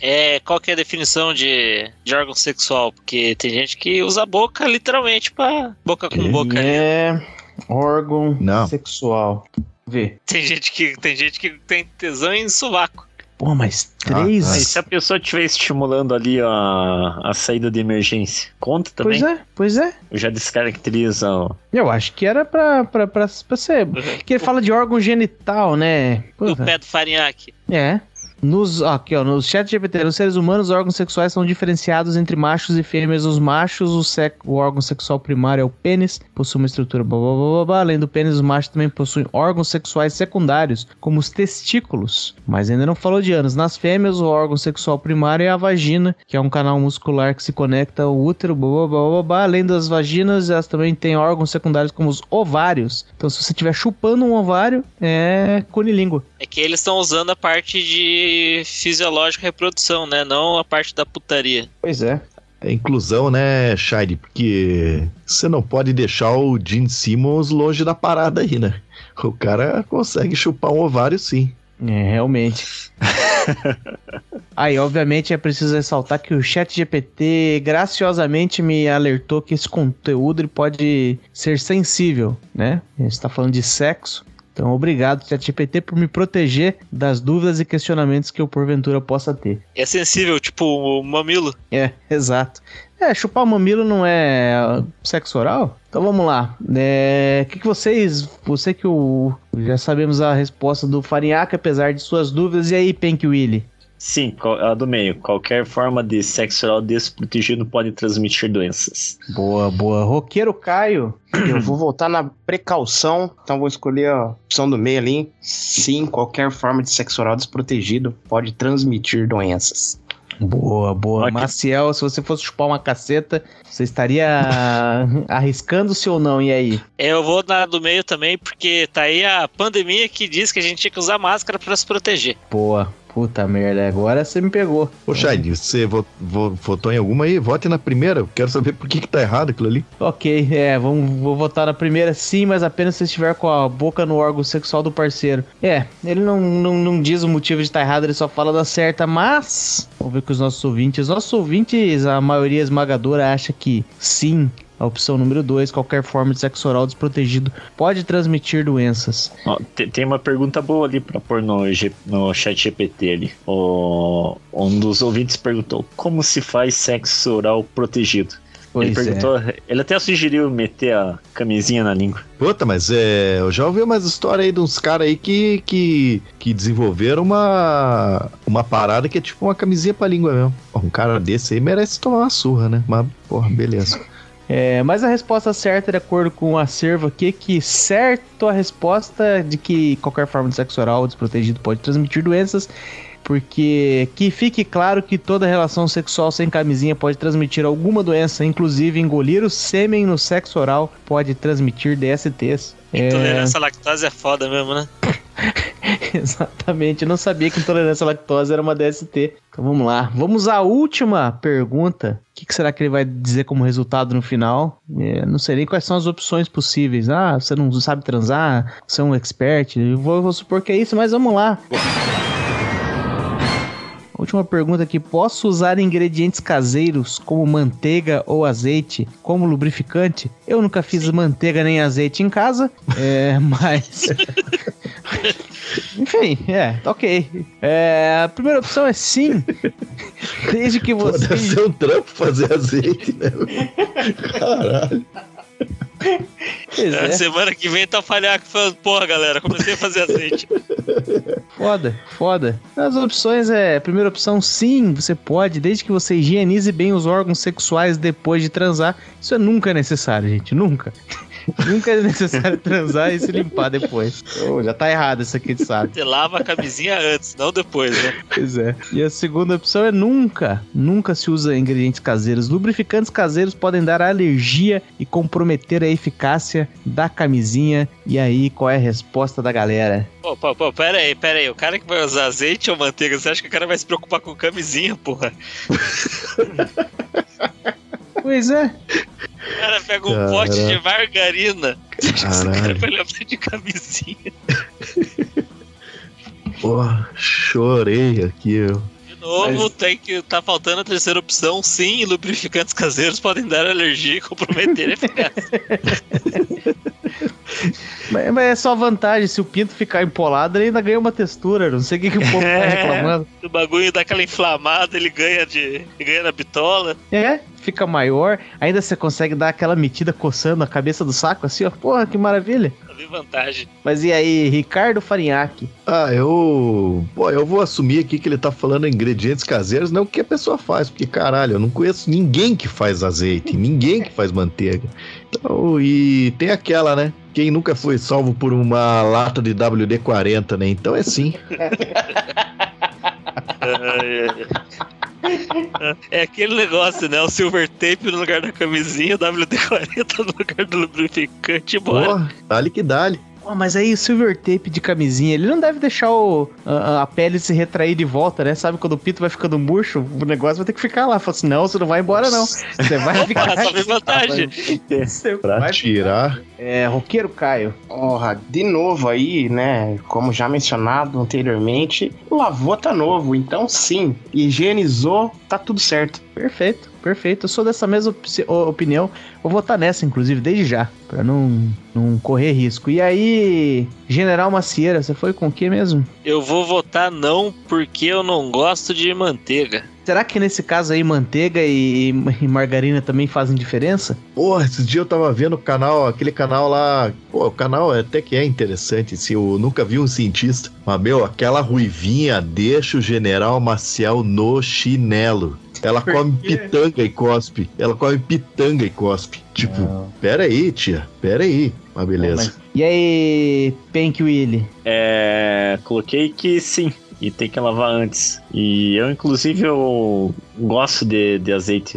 É, qual que é a definição de, de órgão sexual? Porque tem gente que usa a boca literalmente pra boca com boca. né? É órgão Não. sexual. Vê. Tem gente que tem gente que tem tesão em sovaco. Pô, mas Ah, três. tá. E se a pessoa estiver estimulando ali a, a saída de emergência, conta também? Pois é, pois é. Eu já descaracteriza o... Eu acho que era pra, pra, pra, pra ser. Porque ele fala de órgão genital, né? Do Porra. pé do farinhaque. É. Nos, aqui, ó, no chat GPT, nos seres humanos, os órgãos sexuais são diferenciados entre machos e fêmeas. Os machos, o, sec, o órgão sexual primário é o pênis, possui uma estrutura blá, blá, blá, blá. Além do pênis, os machos também possuem órgãos sexuais secundários, como os testículos. Mas ainda não falou de anos. Nas fêmeas, o órgão sexual primário é a vagina, que é um canal muscular que se conecta ao útero, blá, blá, blá, blá. Além das vaginas, elas também têm órgãos secundários como os ovários. Então, se você estiver chupando um ovário, é cunilíngua. É que eles estão usando a parte de fisiológica reprodução, né? Não a parte da putaria. Pois é. É inclusão, né, Shire? Porque você não pode deixar o Gene Simmons longe da parada aí, né? O cara consegue chupar um ovário sim. É, realmente. Aí, obviamente, é preciso ressaltar que o chat GPT graciosamente me alertou que esse conteúdo ele pode ser sensível, né? A gente tá falando de sexo. Então, obrigado, ChatGPT, por me proteger das dúvidas e questionamentos que eu porventura possa ter. É sensível, tipo o mamilo. É, exato. É, chupar o mamilo não é sexo oral? Então vamos lá. É, O que, que vocês. Você que o. Já sabemos a resposta do Farinhaque, apesar de suas dúvidas. E aí, Pink Willy? Sim, a do meio. Qualquer forma de sexo oral desprotegido pode transmitir doenças. Boa, boa. Roqueiro Caio. [clears throat] Eu vou voltar na precaução, então vou escolher a opção do meio ali. Sim, qualquer forma de sexo oral desprotegido pode transmitir doenças. Boa, boa. Maciel, se você fosse chupar uma caceta, você estaria [laughs] arriscando-se ou não? E aí? Eu vou na do meio também, porque tá aí a pandemia que diz que a gente tinha que usar máscara pra se proteger. Boa. Puta merda, agora você me pegou. Ô, Shire, você vo- vo- votou em alguma aí? Vote na primeira. Quero saber por que, que tá errado aquilo ali. Ok, é, vamos, vou votar na primeira sim, mas apenas se estiver com a boca no órgão sexual do parceiro. É, ele não, não, não diz o motivo de estar errado, ele só fala da certa, mas. Vamos ver com os nossos ouvintes. Os nossos ouvintes, a maioria esmagadora acha que sim. A opção número 2, qualquer forma de sexo oral desprotegido pode transmitir doenças. Ó, te- tem uma pergunta boa ali pra pôr no, no chat GPT ali. O, um dos ouvintes perguntou: como se faz sexo oral protegido? Pois ele é. perguntou, ele até sugeriu meter a camisinha na língua. Puta, mas é, eu já ouvi umas histórias aí de uns caras aí que, que, que desenvolveram uma, uma parada que é tipo uma camisinha pra língua mesmo. Um cara desse aí merece tomar uma surra, né? Mas, porra, beleza. É, mas a resposta certa, de acordo com o acervo aqui, é que certo a resposta de que qualquer forma de sexo oral desprotegido pode transmitir doenças, porque que fique claro que toda relação sexual sem camisinha pode transmitir alguma doença, inclusive engolir o sêmen no sexo oral pode transmitir DSTs. É, Intolerância à lactose é foda mesmo, né? [laughs] exatamente, eu não sabia que intolerância à lactose era uma DST. Então vamos lá, vamos à última pergunta. O que, que será que ele vai dizer como resultado no final? É, não sei nem quais são as opções possíveis. Ah, você não sabe transar, você é um expert. Eu vou, vou supor que é isso, mas vamos lá. Última pergunta aqui: posso usar ingredientes caseiros como manteiga ou azeite como lubrificante? Eu nunca fiz manteiga nem azeite em casa, é, [laughs] mas. Enfim, é, ok. É, a primeira opção é sim. Desde que Pô, você. deve ser um trampo fazer azeite, né? Caralho. [laughs] Pois É, Semana que vem tá falhaco falando, porra, galera, comecei a fazer azeite. [laughs] foda, foda. As opções é: primeira opção, sim, você pode, desde que você higienize bem os órgãos sexuais depois de transar. Isso é nunca necessário, gente, nunca. [laughs] nunca é necessário transar e se limpar depois. Oh, já tá errado isso aqui, sabe? Você lava a camisinha antes, não depois, né? Pois é. E a segunda opção é nunca, nunca se usa ingredientes caseiros. Lubrificantes caseiros podem dar alergia e comprometer a eficácia da camisinha. E aí, qual é a resposta da galera? Pô, pô, pô, pera aí, pera aí. O cara que vai usar azeite ou manteiga, você acha que o cara vai se preocupar com camisinha, porra? [laughs] Pois é. O cara pega um Caraca. pote de margarina. Que esse cara Caralho. vai levar de camisinha? Porra, chorei aqui, eu. De novo, Mas- tem que tá faltando a terceira opção. Sim, lubrificantes caseiros podem dar alergia e comprometer a eficácia. [laughs] Mas, mas é só vantagem, se o pinto ficar empolado, ele ainda ganha uma textura. Não sei o que, que o povo tá [laughs] É. reclamando. o bagulho dá aquela inflamada, ele ganha de. ele ganha na bitola. É, fica maior. Ainda você consegue dar aquela metida coçando a cabeça do saco, assim, ó. Porra, que maravilha. Vi vantagem. Mas e aí, Ricardo Farinhaque? Ah, eu. Pô, eu vou assumir aqui que ele tá falando ingredientes caseiros, não o que a pessoa faz, porque caralho, eu não conheço ninguém que faz azeite, ninguém que faz manteiga. Então, e tem aquela, né? Quem nunca foi salvo por uma lata de WD-40, né? Então é sim. É aquele negócio, né? O silver tape no lugar da camisinha, o WD-40 no lugar do lubrificante, bora. Porra, dale que dale. Pô, mas aí o silver tape de camisinha, ele não deve deixar o- a, a pele se retrair de volta, né? Sabe quando o pito vai ficando murcho, o negócio vai ter que ficar lá. Fala assim, não, você não vai embora não. Você vai ficar Só vi vantagem. Você Pra vai- tirar. É, roqueiro Caio. Porra, de novo aí, né? Como já mencionado anteriormente, lavou tá novo, então sim, higienizou, tá tudo certo. Perfeito, perfeito. Eu sou dessa mesma opi- o- opinião. Vou votar nessa, inclusive, desde já, pra não, não correr risco. E aí, General Macieira, você foi com o que mesmo? Eu vou votar não porque eu não gosto de manteiga. Será que nesse caso aí manteiga e, e margarina também fazem diferença? Porra, esses dias eu tava vendo o canal, aquele canal lá. Pô, o canal até que é interessante, se eu nunca vi um cientista. Mas, meu, aquela ruivinha deixa o general Maciel no chinelo. Ela come pitanga e cospe. Ela come pitanga e cospe. Tipo, pera aí, tia. Pera aí. Mas beleza. Mas- E aí, Pank Willy? É, coloquei que sim. E tem que lavar antes. E eu, inclusive, eu gosto de, de azeite.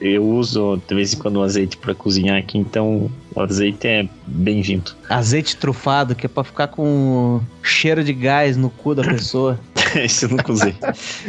Eu uso de vez em quando azeite para cozinhar aqui, então o azeite é bem-vindo. Azeite trufado, que é pra ficar com cheiro de gás no cu da pessoa. [laughs] Esse eu nunca usei.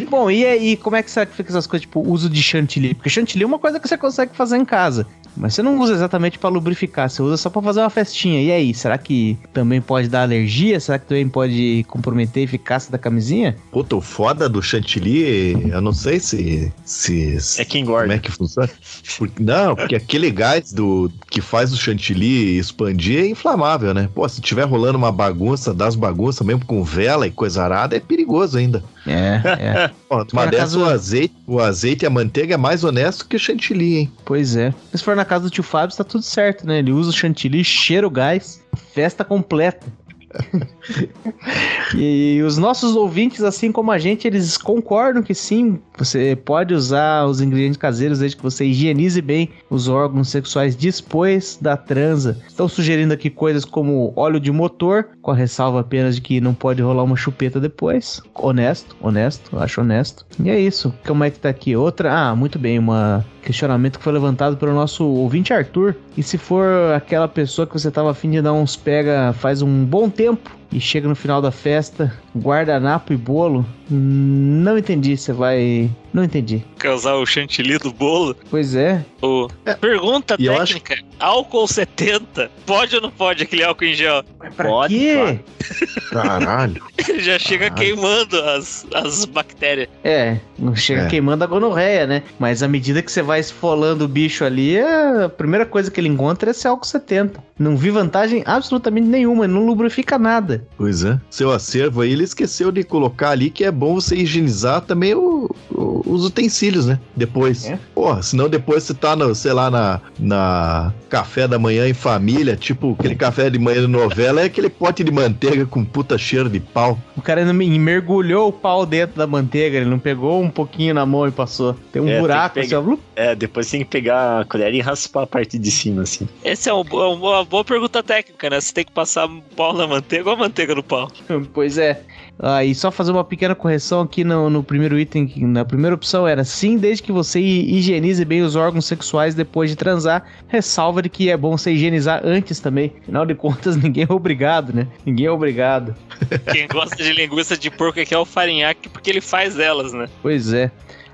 Bom, e aí, como é que que fica essas coisas, tipo, uso de chantilly? Porque chantilly é uma coisa que você consegue fazer em casa. Mas você não usa exatamente pra lubrificar, você usa só pra fazer uma festinha. E aí, será que também pode dar alergia? Será que também pode comprometer a eficácia da camisinha? Puta, o foda do chantilly, eu não sei se. se É que como engorda. é que funciona. Porque- não, porque aquele gás do, que faz o chantilly expandir é inflamável, né? Pô, se tiver rolando uma bagunça, das bagunças, mesmo com vela e coisa arada, é perigoso ainda. É, é. [laughs] For mas dessa, casa- o, azeite, o azeite e a manteiga é mais honesto que o chantilly, hein? pois é. Se for na casa do tio Fábio, tá tudo certo, né? Ele usa o chantilly, cheira o gás, festa completa. [laughs] e os nossos ouvintes, assim como a gente, eles concordam que sim, você pode usar os ingredientes caseiros desde que você higienize bem os órgãos sexuais depois da transa. Estão sugerindo aqui coisas como óleo de motor, com a ressalva apenas de que não pode rolar uma chupeta depois. Honesto, honesto, acho honesto. E é isso. Como é que tá aqui? Outra. Ah, muito bem, uma questionamento que foi levantado pelo nosso ouvinte Arthur. E se for aquela pessoa que você tava afim de dar uns pega faz um bom tempo tempo e chega no final da festa, guardanapo e bolo, não entendi. Você vai. Não entendi. Usar o chantilly do bolo? Pois é. O... Pergunta E eu acho- técnica: álcool 70, pode ou não pode aquele álcool em gel? Mas pra Pode, quê? Caralho. Ele [laughs] já chega Caralho. queimando as, as bactérias. É, não chega É. queimando a gonorreia, né? Mas à medida que você vai esfolando o bicho ali, a primeira coisa que ele encontra é esse álcool 70. Não vi vantagem absolutamente nenhuma, não lubrifica nada. Pois é. Seu acervo aí, ele esqueceu de colocar ali que é bom você higienizar também o- o- os utensílios, né? Depois. É? Porra, senão depois você tá, no, sei lá, na, na café da manhã em família, tipo aquele café de manhã de novela, é aquele pote de manteiga com puta cheiro de pau. O cara não me- mergulhou o pau dentro da manteiga, ele não pegou um pouquinho na mão e passou. Tem um É, tem buraco, assim, pegar. ó, blup. É, depois tem que pegar a colher e raspar a parte de cima, assim. Essa é um- uma boa pergunta técnica, né? Você tem que passar pau na manteiga ou a manteiga no pau? [laughs] Pois é. Ah, e só fazer uma pequena correção aqui no, no primeiro item, na primeira opção era sim, desde que você hi- higienize bem os órgãos sexuais depois de transar, ressalva de que é bom você higienizar antes também. Afinal de contas, [laughs] ninguém é obrigado, né? Ninguém é obrigado. Quem gosta de linguiça de porco aqui é o farinhaque, porque ele faz elas, né? Pois é.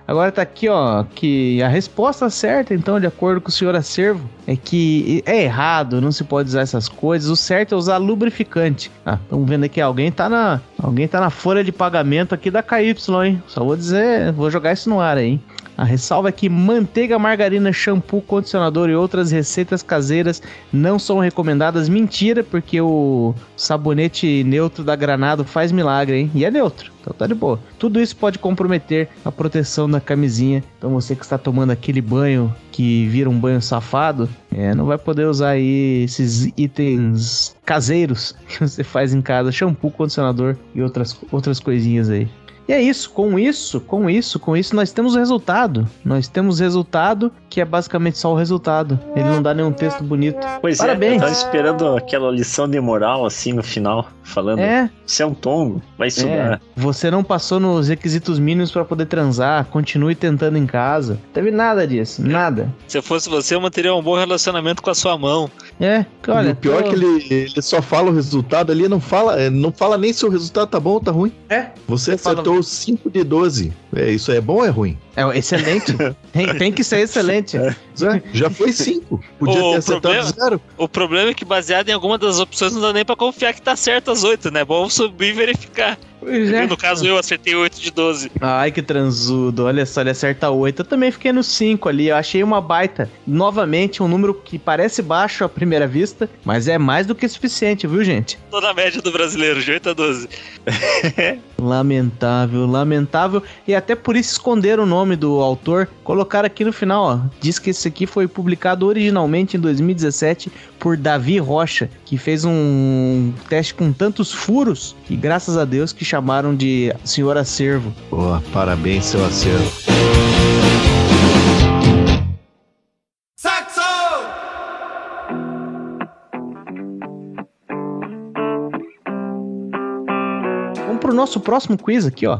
Agora tá aqui, ó, que a resposta certa, então, de acordo com o senhor Acervo, é que é errado, não se pode usar essas coisas. O certo é usar lubrificante. Ah, estamos vendo aqui, alguém tá na, alguém tá na folha de pagamento aqui da KY, hein? Só vou dizer, vou jogar isso no ar aí, hein? A ressalva é que manteiga, margarina, shampoo, condicionador e outras receitas caseiras não são recomendadas. Mentira, porque o sabonete neutro da Granado faz milagre, hein? E é neutro, então tá de boa. Tudo isso pode comprometer a proteção da camisinha. Então você que está tomando aquele banho que vira um banho safado, é, não vai poder usar aí esses itens caseiros [laughs] que você faz em casa, shampoo, condicionador e outras, outras coisinhas aí. E é isso, com isso, com isso, com isso, nós temos o resultado. Nós temos resultado, que é basicamente só o resultado. Ele não dá nenhum texto bonito. Pois Parabéns. é, eu tava esperando aquela lição de moral assim no final, falando: É, você é um tongo, vai é. estudar. Você não passou nos requisitos mínimos para poder transar, continue tentando em casa. Teve nada disso, nada. Se eu fosse você, eu manteria um bom relacionamento com a sua mão. É, olha. e o pior é tô- que ele, ele só fala o resultado ali, não fala, é, não fala nem se o resultado tá bom ou tá ruim. É. Você Fala- acertou 5 de 12. É, isso é bom ou é ruim? É excelente. tem, tem que ser excelente. [laughs] É, já foi 5. Podia O ter acertado problema- zero. O problema é que, baseado em alguma das opções, não dá nem pra confiar que tá certo as oito, né? É bom subir e verificar. Pois é. No caso, eu acertei 8 de 12. Ai, que transudo. Olha só, ele acerta 8. Eu também fiquei no 5 ali. Eu achei uma baita. Novamente, um número que parece baixo à primeira vista, mas é mais do que suficiente, viu, gente? Tô na média do brasileiro, de 8 a 12. [laughs] Lamentável, lamentável. E até por isso esconderam o nome do autor. Colocaram aqui no final, ó. Diz que esse aqui foi publicado originalmente em 2017 por Davi Rocha, que fez um teste com tantos furos que, graças a Deus, que chamaram de Senhor Acervo. Boa, parabéns, seu acerto. Vamos pro nosso próximo quiz aqui, ó.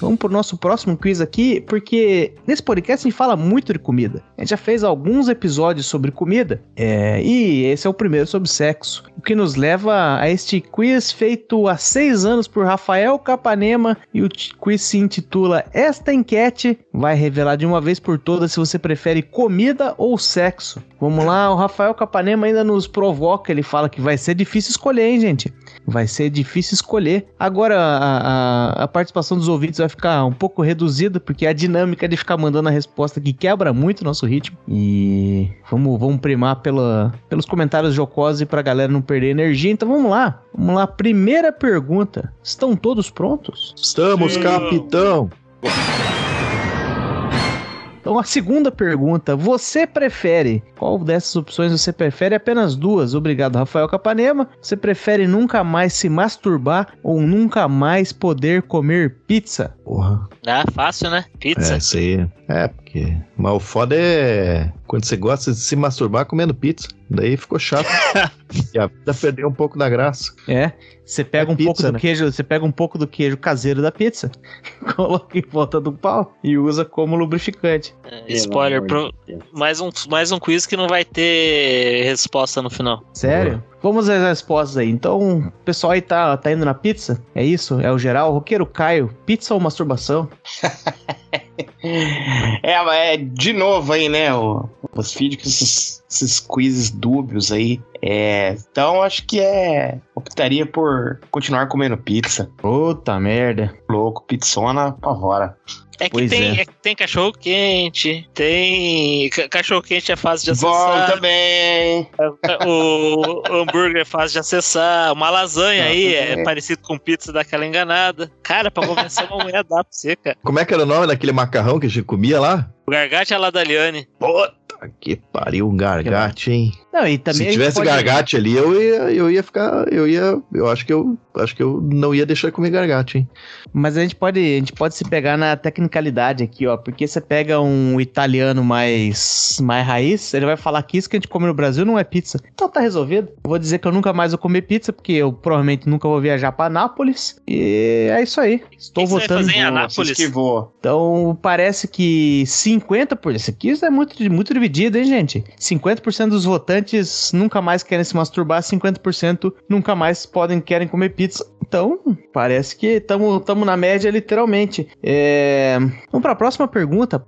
Vamos pro nosso próximo quiz aqui, porque nesse podcast a gente fala muito de comida. A gente já fez alguns episódios sobre comida, é, e esse é o primeiro sobre sexo. O que nos leva a este quiz feito há seis anos por Rafael Capanema, e o quiz se intitula Esta Enquete vai revelar de uma vez por todas se você prefere comida ou sexo. Vamos lá, o Rafael Capanema ainda nos provoca, ele fala que vai ser difícil escolher, hein, gente? Vai ser difícil escolher. Agora a, a- a participação dos ouvintes vai ficar um pouco reduzida, porque a dinâmica de ficar mandando a resposta que quebra muito o nosso ritmo. E vamos, vamos primar pela, pelos comentários jocosos e pra galera não perder energia. Então vamos lá. Vamos lá. Primeira pergunta. Estão todos prontos? Estamos, Sim. capitão. [laughs] Então a segunda pergunta, você prefere? Qual dessas opções você prefere? Apenas duas. Obrigado, Rafael Capanema. Você prefere nunca mais se masturbar ou nunca mais poder comer pizza? Porra. Ah, fácil, né? Pizza. É, isso aí. É, porque. Mas o foda é quando você gosta de se masturbar comendo pizza. Daí ficou chato. [laughs] e a vida perdeu um pouco da graça. É, você pega É um pouco pizza, do né? queijo, você pega um pouco do queijo caseiro da pizza, [laughs] coloca em volta do pau e usa como lubrificante. É, Spoiler, pro- mais, um, mais um quiz que não vai ter resposta no final. Sério? Vamos às respostas aí. Então, o pessoal aí tá, tá indo na pizza? É isso? É o geral? Roqueiro Caio, pizza ou masturbação? [laughs] É, mas é de novo aí, né? O, os feed com esses, esses quizzes dúbios aí. É, então acho que é. Optaria por continuar comendo pizza. Puta merda. Louco, pizzona, apavora. É que Pois tem, é. é que tem cachorro quente, tem. ca- Cachorro quente é fácil de Bom acessar. também. o hambúrguer é fácil de acessar. Uma lasanha aí é parecido com pizza daquela enganada. Cara, pra convencer uma mulher dá pra você, cara. Como é que era o nome daquele macarrão que a gente comia lá? O gargate é lá da Liane. Puta que pariu, um gargate, hein? Não, e também Se tivesse pode- gargate ali, eu ia, eu ia ficar. Eu ia. Eu acho que eu. Acho que eu não ia deixar de comer gargate, hein? Mas a gente pode, a gente pode se pegar na tecnicalidade aqui, ó. Porque você pega um italiano mais, mais raiz, ele vai falar que isso que a gente come no Brasil não é pizza. Então tá resolvido. Eu vou dizer que eu nunca mais vou comer pizza, porque eu provavelmente nunca vou viajar pra Nápoles. E é isso aí. Estou que que você vai votando. fazer em Anápolis? esquivou. Então parece que 50%. Isso aqui é muito, muito dividido, hein, gente? 50% dos votantes nunca mais querem se masturbar, 50% nunca mais podem querem comer pizza. Então, parece que estamos na média, literalmente. É... Vamos para a próxima pergunta.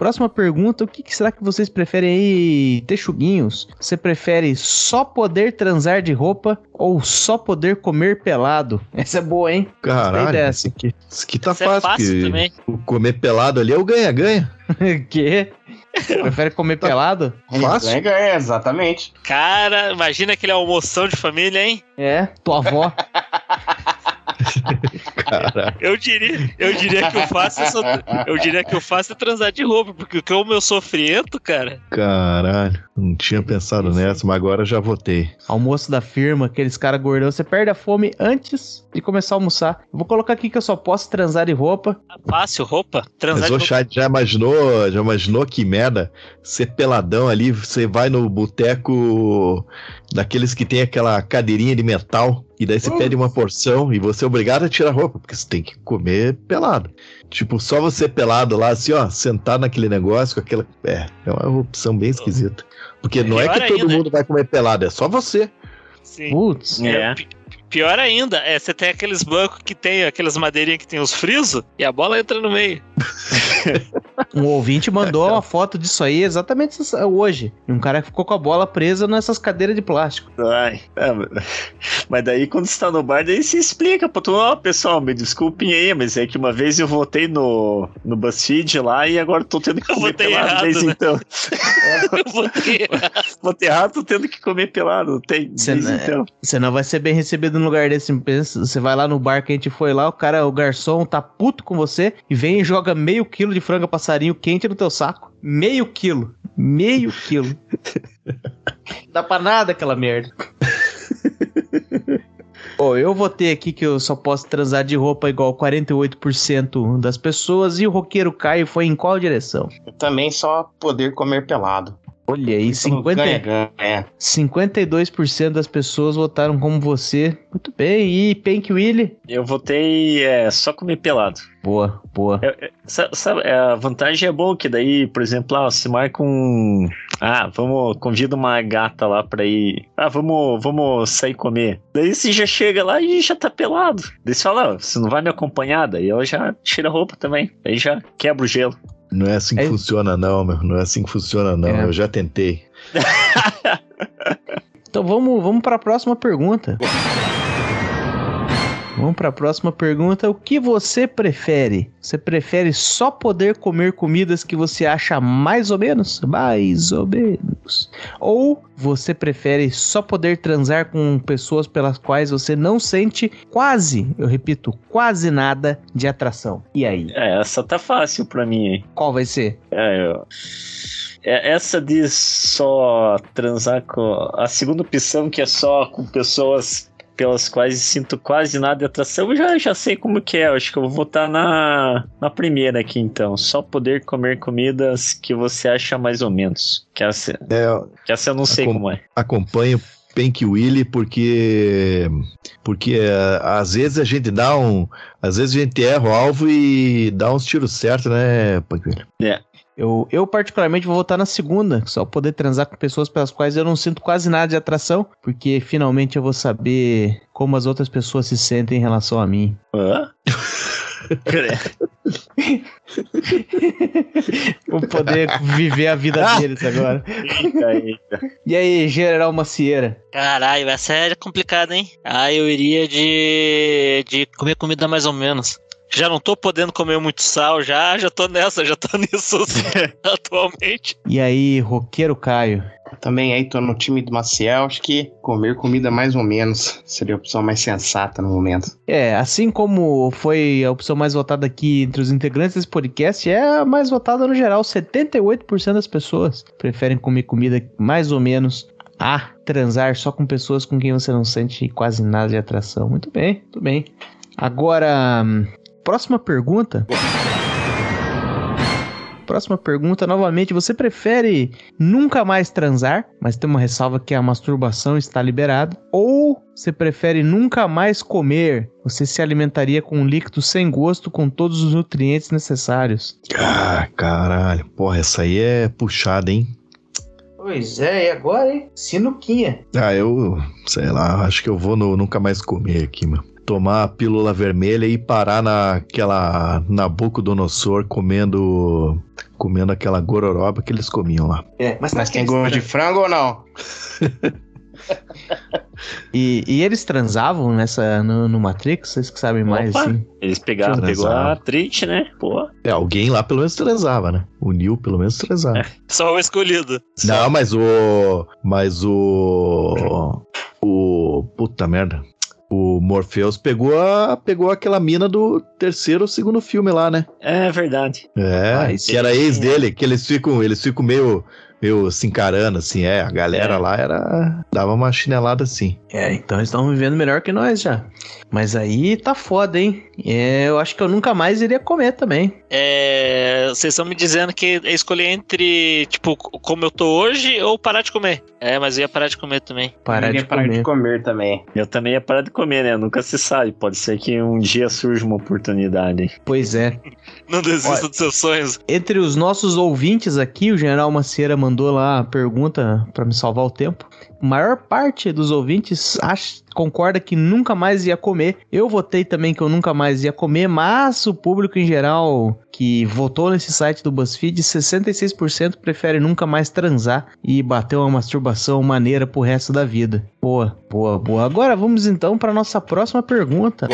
Próxima pergunta: o que, que será que vocês preferem aí, texuguinhos? Você prefere só poder transar de roupa ou só poder comer pelado? Essa é boa, hein? Caralho, dessa. isso aqui, isso aqui tá é fácil. fácil que também. o comer pelado ali é o ganha-ganha. [laughs] que? Prefere comer pelado? Fácil. É, é, exatamente. Cara, imagina aquele almoção de família, hein? É, tua avó. [laughs] [laughs] Eu diria, eu diria que o fácil é só, eu diria que o fácil é transar de roupa, porque como eu sou friento, cara. Caralho. Não tinha pensado nessa, mas agora já votei. Almoço da firma, aqueles caras gordão, você perde a fome antes de começar a almoçar. Eu vou colocar aqui que eu só posso transar de roupa. Fácil, roupa, transar Mas de o roupa. chat já imaginou, já imaginou que merda? Ser peladão ali, você vai no boteco daqueles que tem aquela cadeirinha de metal, e daí você pede uma porção e você é obrigado a tirar a roupa, porque você tem que comer pelado. Tipo, só você pelado lá, assim, ó, sentado naquele negócio com aquela. É, é uma opção bem esquisita. Porque não é que todo ainda. mundo vai comer pelado, é só você. Sim. Putz. É, pi- Pior ainda, é você tem aqueles bancos que tem aquelas madeirinhas que tem os frisos e a bola entra no meio. [laughs] Um ouvinte mandou uma foto disso aí exatamente hoje. Um cara que ficou com a bola presa nessas cadeiras de plástico. Ai, é, mas daí quando você tá no bar, daí se explica pra tu, ó, pessoal, me desculpem aí, mas é que uma vez eu votei no, no BuzzFeed lá e agora tô tendo que Eu comer votei pelado errado, desde né? então. [laughs] Eu vou ter- [laughs] Votei errado, tô tendo que comer pelado, tem, Você desde não- então. Você não vai ser bem recebido num lugar desse. Você vai lá no bar que a gente foi lá, o cara, o garçom tá puto com você e vem e joga meio quilo de franga passarinho quente no teu saco. Meio quilo. Meio quilo. [laughs] Dá pra nada aquela merda. [laughs] Pô, eu votei aqui que eu só posso transar de roupa igual 48% das pessoas e o roqueiro Caio foi em qual direção? Eu também só poder comer pelado. Olha aí, 50, Ganha, ganha. É. 52% das pessoas votaram como você. Muito bem. E Pink Willy? Eu votei é, só comer pelado. Boa, boa. Sabe, é, a vantagem é bom que daí, por exemplo, ah, você marca um. Ah, vamos, convida uma gata lá pra ir. Ah, vamos, vamos sair comer. Daí você já chega lá e já tá pelado. Daí você fala, ah, você não vai me acompanhar? Daí ela já tira a roupa também. Aí já quebra o gelo. Não é assim que É- funciona, não, meu. Não é assim que funciona, não. É. Eu já tentei. Então vamos, vamos para a próxima pergunta. [laughs] Vamos para a próxima pergunta. O que você prefere? Você prefere só poder comer comidas que você acha mais ou menos? Mais ou menos. Ou você prefere só poder transar com pessoas pelas quais você não sente quase, eu repito, quase nada de atração? E aí? É, essa tá fácil pra mim, hein? Qual vai ser? É, eu- é, essa de só transar com. A segunda opção, que é só com pessoas pelas quais sinto quase nada de atração, eu já, já sei como que é. Acho que eu vou votar na, na primeira aqui, então. Só poder comer comidas que você acha mais ou menos. Que essa, É, que essa eu não sei com- como é. acompanho Pink Willy porque porque é, às vezes a gente dá um às vezes a gente erra o alvo e dá uns tiros certos, né, Pink Willy? Eu, eu particularmente vou votar na segunda, só poder transar com pessoas pelas quais eu não sinto quase nada de atração, porque finalmente eu vou saber como as outras pessoas se sentem em relação a mim. Hã? [laughs] Vou poder viver a vida [laughs] deles agora. eita, eita. E aí, General Macieira? Caralho, essa é complicada, hein? Ah, eu iria de, de comer comida mais ou menos. Já não tô podendo comer muito sal, já, já tô nessa, já tô [laughs] nisso [laughs] atualmente. E aí, Roqueiro Caio? Também aí tô no time do Maciel. Acho que comer comida mais ou menos seria a opção mais sensata no momento. É, assim como foi a opção mais votada aqui entre os integrantes desse podcast, é a mais votada no geral. 78% das pessoas preferem comer comida mais ou menos a transar só com pessoas com quem você não sente quase nada de atração. Muito bem, muito bem. Agora, hum, próxima pergunta. Próxima pergunta, novamente, você prefere nunca mais transar, mas tem uma ressalva que a masturbação está liberada, ou você prefere nunca mais comer? Você se alimentaria com um líquido sem gosto com todos os nutrientes necessários. Ah, caralho. Porra, essa aí é puxada, hein? Pois é, e agora, hein? Sinuquinha. Ah, eu, sei lá, acho que eu vou no nunca mais comer aqui, mano. Tomar a pílula vermelha e parar naquela Nabucodonosor comendo comendo aquela gororoba que eles comiam lá. É, mas, Mas tem gosto de frango ou não? [laughs] E, e eles transavam nessa no, no Matrix? Vocês que sabem mais, Opa. assim. Eles pegaram, pegou a Trit, né? Pô. É, alguém lá pelo menos transava, né? O Neil pelo menos transava. [laughs] Só o escolhido. Não, mas o. Mas o. O. Puta merda. O Morpheus pegou, a, pegou aquela mina do terceiro ou segundo filme lá, né? É verdade. É, Ah, que era ex é. dele, que eles ficam, eles ficam meio, meio se encarando, assim, é. A galera É. lá era. dava uma chinelada assim. É, então eles estão vivendo melhor que nós já. Mas aí tá foda, hein? É, eu acho que eu nunca mais iria comer também. É, vocês estão me dizendo que é escolher entre, tipo, como eu tô hoje ou parar de comer. É, mas eu ia parar de comer também. Parar Eu de iria parar comer. de comer também. Eu também ia parar de comer, né? Nunca se sabe. Pode ser que um dia surja uma oportunidade. Pois é. Não desista Olha. dos seus sonhos. Entre os nossos ouvintes aqui, o General Macieira mandou lá a pergunta pra me salvar o tempo. A maior parte dos ouvintes acha, concorda que nunca mais ia comer. Eu votei também que eu nunca mais ia comer, mas o público em geral que votou nesse site do BuzzFeed, 66% prefere nunca mais transar e bater uma masturbação maneira pro resto da vida. Boa, boa, boa. Agora vamos então para nossa próxima pergunta.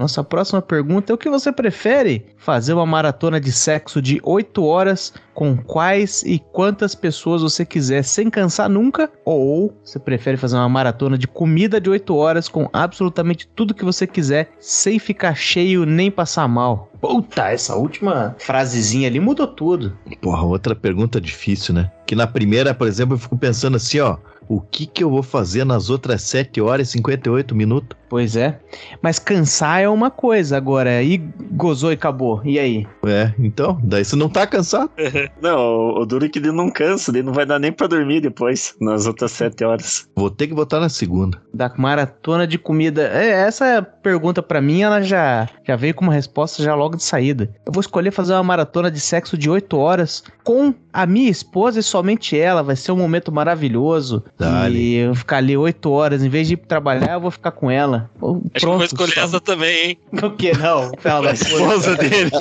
Nossa próxima pergunta é o que você prefere? Fazer uma maratona de sexo de 8 horas com quais e quantas pessoas você quiser sem cansar nunca? Ou você prefere fazer uma maratona de comida de 8 horas com absolutamente tudo que você quiser sem ficar cheio nem passar mal? Puta, essa última frasezinha ali mudou tudo. Porra, outra pergunta difícil, né? Que na primeira, por exemplo, eu fico pensando assim, ó. O que que eu vou fazer nas outras 7 horas e 58 minutos? Pois é. Mas cansar é uma coisa agora. E gozou e acabou. E aí? É, então, daí você não tá cansado. [laughs] Não, o, duro é que ele não cansa, ele não vai dar nem pra dormir depois, nas outras sete horas. Vou ter que botar na segunda. Da maratona de comida. É, essa pergunta pra mim, ela já, já veio com uma resposta já logo de saída. Eu vou escolher fazer uma maratona de sexo de 8 horas com a minha esposa e somente ela. Vai ser um momento maravilhoso. Dale. E eu ficar ali 8 horas. Em vez de ir trabalhar, eu vou ficar com ela. Pô, Acho que eu vou escolher só- essa também, hein? O que não? Fala da Esposa dele. [laughs]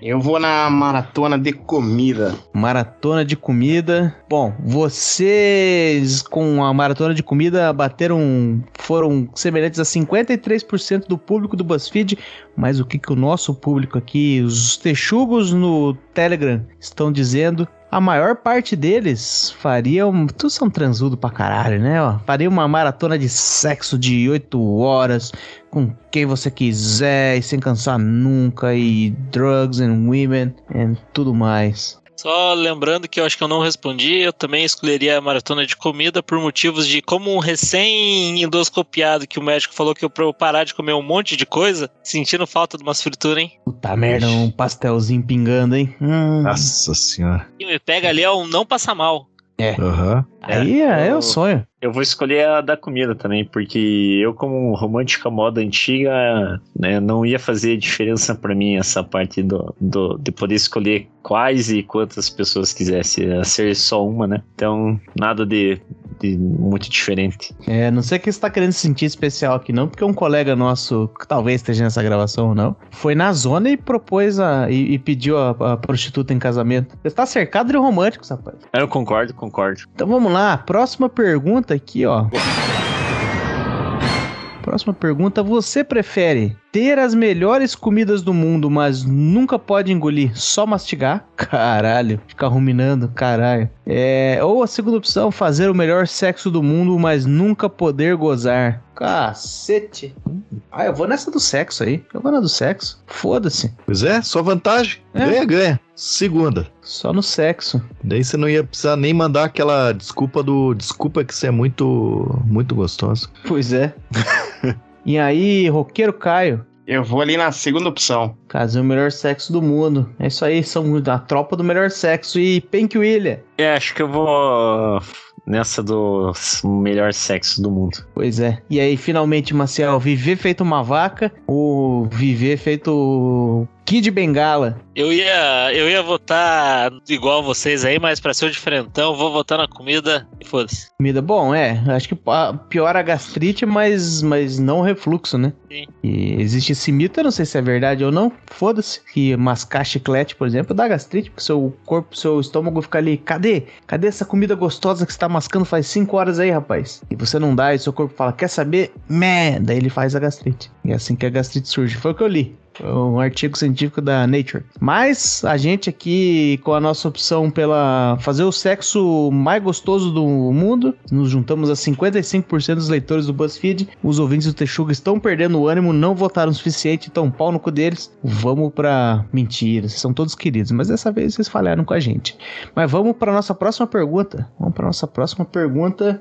Eu vou na maratona de comida. Maratona de comida. Bom, vocês com a maratona de comida bateram. foram semelhantes a 53% do público do BuzzFeed. Mas o que, que o nosso público aqui, os texugos no Telegram, estão dizendo? A maior parte deles fariam. Todos são transudo pra caralho, né? Ó, faria uma maratona de sexo de 8 horas com quem você quiser e sem cansar nunca. E drugs and women e tudo mais. Só lembrando que eu acho que eu não respondi, eu também escolheria a maratona de comida por motivos de como um recém-endoscopiado que o médico falou que eu pra eu parar de comer um monte de coisa, sentindo falta de umas frituras, hein? Puta merda, um pastelzinho pingando, hein? Hum, Nossa senhora. E me pega ali é um não passar mal. Aham. aí é, é eu- o sonho. Eu vou escolher a da comida também, porque eu, como romântica moda antiga, né, não ia fazer diferença pra mim essa parte do, do, de poder escolher quais e quantas pessoas quisesse, ia ser só uma, né? Então, nada de muito diferente. É, não sei que você tá querendo se sentir especial aqui, não, porque um colega nosso, que talvez esteja nessa gravação ou não, foi na zona e propôs a. e, e pediu a, a prostituta em casamento. Você tá cercado de românticos, rapaz. Eu concordo, concordo. Então vamos lá, próxima pergunta aqui, ó. Próxima pergunta: você prefere ter as melhores comidas do mundo, mas nunca pode engolir, só mastigar? [laughs] Caralho, ficar ruminando, caralho. É, ou a segunda opção: fazer o melhor sexo do mundo, mas nunca poder gozar. Cacete. Ah, eu vou nessa do sexo aí. Eu vou na do sexo. Foda-se. Pois é, só vantagem. É. Ganha, ganha. Segunda. Só no sexo. Daí você não ia precisar nem mandar aquela desculpa do. Desculpa que você é muito. muito gostoso. Pois é. [laughs] e aí, roqueiro Caio? Eu vou ali na segunda opção. Fazer o melhor sexo do mundo. É isso aí, são a tropa do melhor sexo. E Pink William. É, acho que eu vou nessa do melhor sexo do mundo. Pois é. E aí, finalmente, Maciel, viver feito uma vaca ou viver feito Kid Bengala. Eu ia, eu ia votar igual vocês aí, mas pra ser o diferentão, vou votar na comida e foda-se. Comida, bom, é. Acho que piora a gastrite, mas, mas não o refluxo, né? Sim. E existe esse mito, eu não sei se é verdade ou não. Foda-se. Que mascar chiclete, por exemplo, dá gastrite, porque seu corpo, seu estômago fica ali. Cadê? Cadê essa comida gostosa que você tá mascando faz 5 horas aí, rapaz? E você não dá, e seu corpo fala, quer saber? Meh! Daí ele faz a gastrite. E é assim que a gastrite surge. Foi o que eu li. Um artigo científico da Nature. Mas a gente aqui, com a nossa opção pela fazer o sexo mais gostoso do mundo, nos juntamos a 55% dos leitores do BuzzFeed. Os ouvintes do Texuga estão perdendo o ânimo, não votaram o suficiente, então pau no cu deles. Vamos pra mentira, vocês são todos queridos, mas dessa vez vocês falharam com a gente. Mas vamos pra nossa próxima pergunta. Vamos pra nossa próxima pergunta.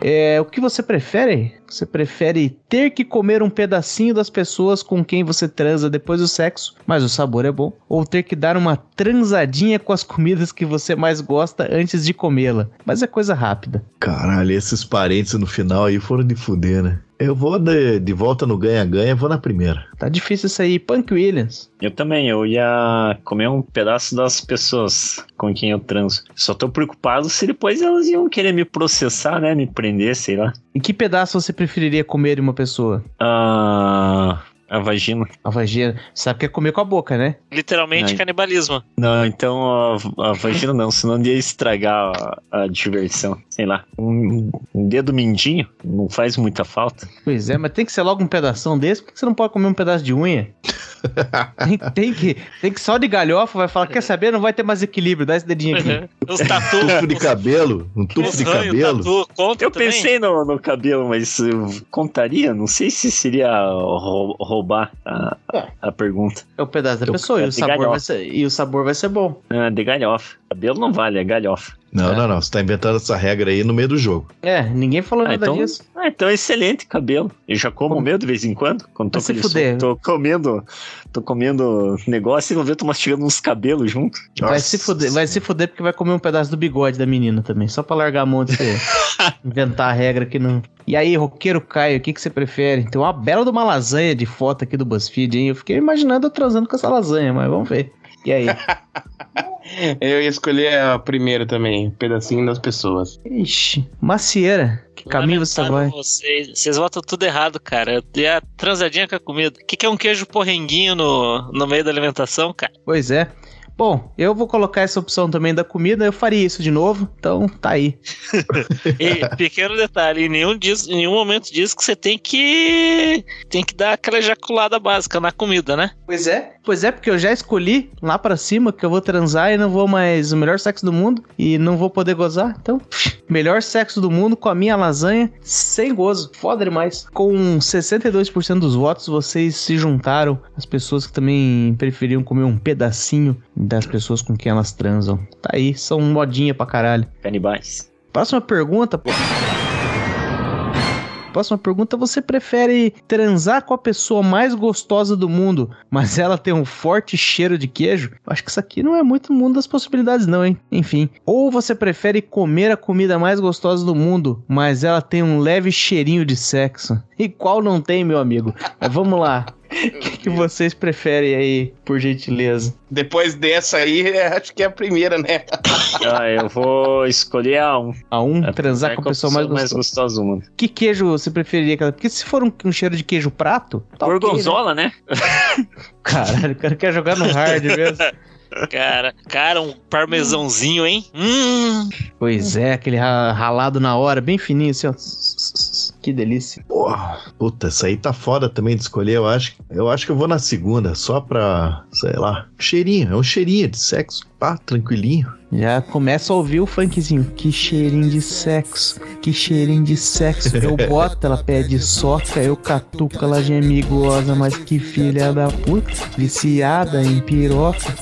É, o que você prefere? Você prefere ter que comer um pedacinho das pessoas com quem você transa depois do sexo, mas o sabor é bom? Ou ter que dar uma transadinha com as comidas que você mais gosta antes de comê-la? Mas é coisa rápida. Caralho, esses parentes no final aí foram de fuder, né? Eu vou de, de volta no ganha-ganha, vou na primeira. Tá difícil isso aí. Punk Williams. Eu também, eu ia comer um pedaço das pessoas com quem eu transo. Só tô preocupado se depois elas iam querer me processar, né? Me prender, sei lá. E que pedaço você preferiria comer de uma pessoa? Ah, a vagina. A vagina. Sabe que é comer com a boca, né? Literalmente Ai. canibalismo. Não, então a, a vagina não, senão ia estragar a, a diversão. Sei lá. Um, um dedo mindinho não faz muita falta. Pois é, mas tem que ser logo um pedação desse, por que você não pode comer um pedaço de unha? Tem, tem que, tem que só de galhofa, vai falar, quer saber? Não vai ter mais equilíbrio, dá esse dedinho aqui. Os tatu. Tufo de cabelo? Um tufo de ranho, cabelo? tatu, conta Eu também? pensei no, no cabelo, mas eu contaria? Não sei se seria rou- roubar a, a pergunta. É o pedaço da Eu- pessoa, e é o, sabor galhofa. vai ser, e o sabor vai ser bom. Ah, de galhofa. Cabelo não vale, é galhofa. Não, É. não, não. Você tá inventando essa regra aí no meio do jogo. É, ninguém falou Ah, nada então, disso. ah, então excelente cabelo. Eu já como o meu de vez em quando. Quando tô, Vai se com ele fuder. tô comendo, tô comendo negócio e não vê, tô mastigando uns cabelos junto. Vai se, fuder, vai se fuder porque vai comer um pedaço do bigode da menina também, só pra largar a mão de você [laughs] inventar a regra que não. E aí, roqueiro Caio, o que, que você prefere? Tem uma bela de uma lasanha de foto aqui do BuzzFeed, hein? Eu fiquei imaginando eu transando com essa lasanha, mas vamos ver. E aí? [laughs] Eu ia escolher a primeira também, um pedacinho das pessoas. Ixi, macieira. Que caminho você vai? Vocês, vocês votam tudo errado, cara. E a transadinha com a comida. O que, que é um queijo porrenguinho no, no meio da alimentação, cara? Pois é. Bom, eu vou colocar essa opção também da comida, eu faria isso de novo, então tá aí. [laughs] E pequeno detalhe, em nenhum, diz, em nenhum momento diz que você tem que tem que dar aquela ejaculada básica na comida, né? Pois é. Pois é, porque eu já escolhi lá pra cima que eu vou transar e não vou mais o melhor sexo do mundo e não vou poder gozar. Então, melhor sexo do mundo com a minha lasanha sem gozo. Foda demais. Com 62% dos votos, vocês se juntaram às pessoas que também preferiam comer um pedacinho das pessoas com quem elas transam. Tá aí, são modinha pra caralho. Canibais. Próxima pergunta. pô. Próxima pergunta: você prefere transar com a pessoa mais gostosa do mundo, mas ela tem um forte cheiro de queijo? Acho que isso aqui não é muito mundo das possibilidades, não, hein? Enfim. Ou você prefere comer a comida mais gostosa do mundo, mas ela tem um leve cheirinho de sexo? E qual não tem, meu amigo? Vamos lá. O [laughs] que, que vocês preferem aí, por gentileza? Depois dessa aí, é, acho que é a primeira, né? [laughs] Ah, eu vou escolher a um. A um, É, transar é com a pessoa mais gostosa. gostosa do mundo. Que queijo você preferiria? Porque se for um, um cheiro de queijo prato, tá ok, né? Gorgonzola, né? [laughs] Caralho, o cara quer jogar no hard mesmo. Cara, cara, um parmesãozinho, hein? Hum. pois é, aquele ra- ralado na hora, bem fininho assim, ó. Que delícia. Porra, puta, essa aí tá foda também de escolher, eu acho. Eu acho que eu vou na segunda, só pra, sei lá, cheirinho, é um cheirinho de sexo, pá, tranquilinho. Já começa a ouvir o funkzinho. Que cheirinho de sexo, que cheirinho de sexo. Eu [laughs] boto, ela pede soca, eu catuco, ela geme goza, mas que filha da puta, viciada em piroca.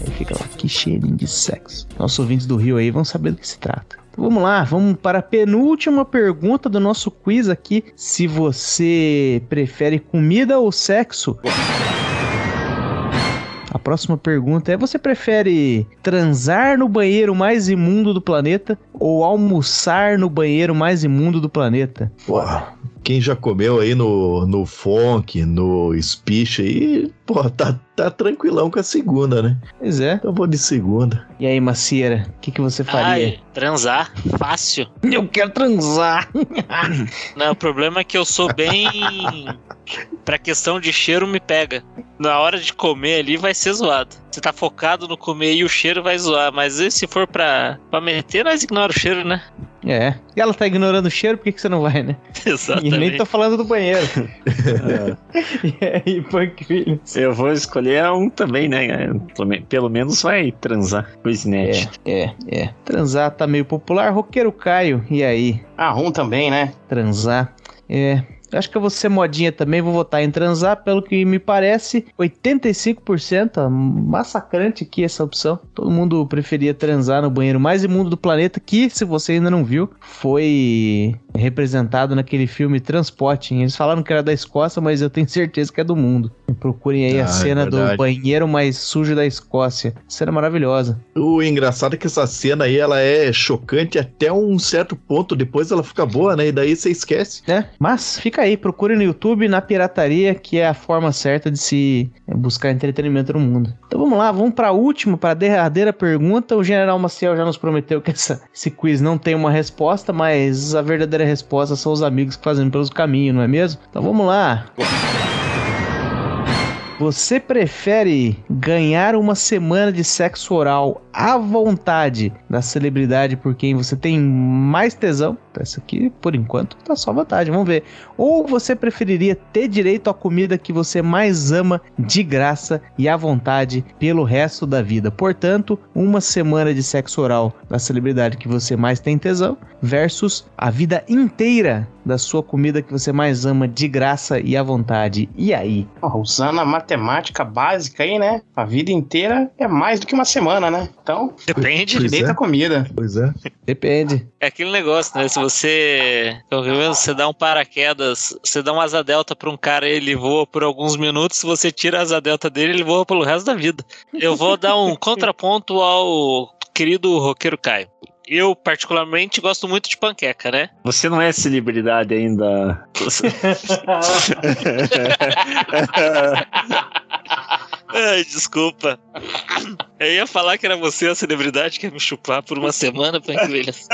Aí fica lá, que cheirinho de sexo. Nossos ouvintes do Rio aí vão saber do que se trata. Vamos lá, vamos para a penúltima pergunta do nosso quiz aqui. Se você prefere comida ou sexo? A próxima pergunta é: você prefere transar no banheiro mais imundo do planeta ou almoçar no banheiro mais imundo do planeta? Porra, quem já comeu aí no, no funk, no speech aí, pô, tá, tá tranquilão com a segunda, né? Pois é. Então eu vou de segunda. E aí, Macieira, o que, que você faria? Ai, transar, fácil. [laughs] Eu quero transar. Não, o problema é que eu sou bem. pra questão de cheiro, me pega. Na hora de comer ali vai ser zoado. Você tá focado no comer e o cheiro vai zoar. Mas e se for pra, pra meter, nós ignora o cheiro, né? É. E ela tá ignorando o cheiro, por que, que você não vai, né? [laughs] E nem Exatamente. tô falando do banheiro. [laughs] [laughs] e aí, Punk Williams? Eu vou escolher um também, né? Pelo- Pelo menos vai transar com o Snatch. É, é, é. Transar tá meio popular. Roqueiro Caio, e aí? Ah, um também, né? Transar. É. Acho que eu vou ser modinha também, vou votar em transar, pelo que me parece, 85%, ó, massacrante aqui essa opção. Todo mundo preferia transar no banheiro mais imundo do planeta, que, se você ainda não viu, foi representado naquele filme Transporting. Eles falaram que era da Escócia, mas eu tenho certeza que é do mundo. Procurem aí Ah, a é cena do verdade. banheiro mais sujo da Escócia. Cena maravilhosa. O engraçado é que essa cena aí, ela é chocante até um certo ponto, depois ela fica boa, né? E daí você esquece. né? Mas fica aí, procure no YouTube, na pirataria, que é a forma certa de se é, buscar entretenimento no mundo. Então vamos lá, vamos para a última, para a derradeira pergunta. O General Maciel já nos prometeu que essa- esse quiz não tem uma resposta, mas a verdadeira resposta são os amigos que fazem pelos caminhos, não é mesmo? Então vamos lá. Você prefere ganhar uma semana de sexo oral à vontade da celebridade por quem você tem mais tesão? Essa aqui, por enquanto, tá só vantagem, vamos ver. Ou você preferiria ter direito à comida que você mais ama de graça e à vontade pelo resto da vida? Portanto, uma semana de sexo oral da celebridade que você mais tem tesão versus a vida inteira da sua comida que você mais ama de graça e à vontade. E aí? Ó, usando a matemática básica aí, né? A vida inteira é mais do que uma semana, né? Então, Depende. Pois direito é. à comida. Pois é. Depende. É aquele negócio, né? Se você. pelo menos Você dá um paraquedas, você dá uma asa delta pra um cara e ele voa por alguns minutos, se você tira a asa delta dele, ele voa pelo resto da vida. Eu vou dar um [laughs] contraponto ao querido roqueiro Caio. Eu, particularmente, gosto muito de panqueca, né? Você não é celebridade ainda. [laughs] [laughs] Ai, desculpa. Eu ia falar que era você a celebridade que ia me chupar por uma semana, Punk Williams.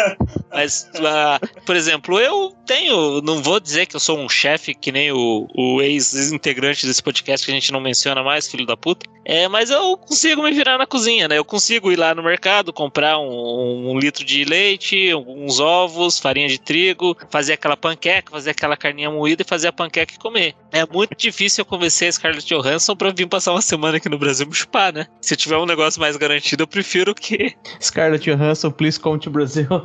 Mas, ah, por exemplo, eu tenho. Não vou dizer que eu sou um chefe que nem o, o ex-integrante desse podcast que a gente não menciona mais, filho da puta. É, mas eu consigo me virar na cozinha, né? Eu consigo ir lá no mercado, comprar um, um litro de leite, uns ovos, farinha de trigo, fazer aquela panqueca, fazer aquela carninha moída e fazer a panqueca e comer. É muito difícil eu convencer a Scarlett Johansson pra vir passar uma semana aqui no Brasil me chupar, né? Se tiver um negócio mais garantido, eu prefiro que. [laughs] Scarlett Johansson, please come to Brazil. [laughs]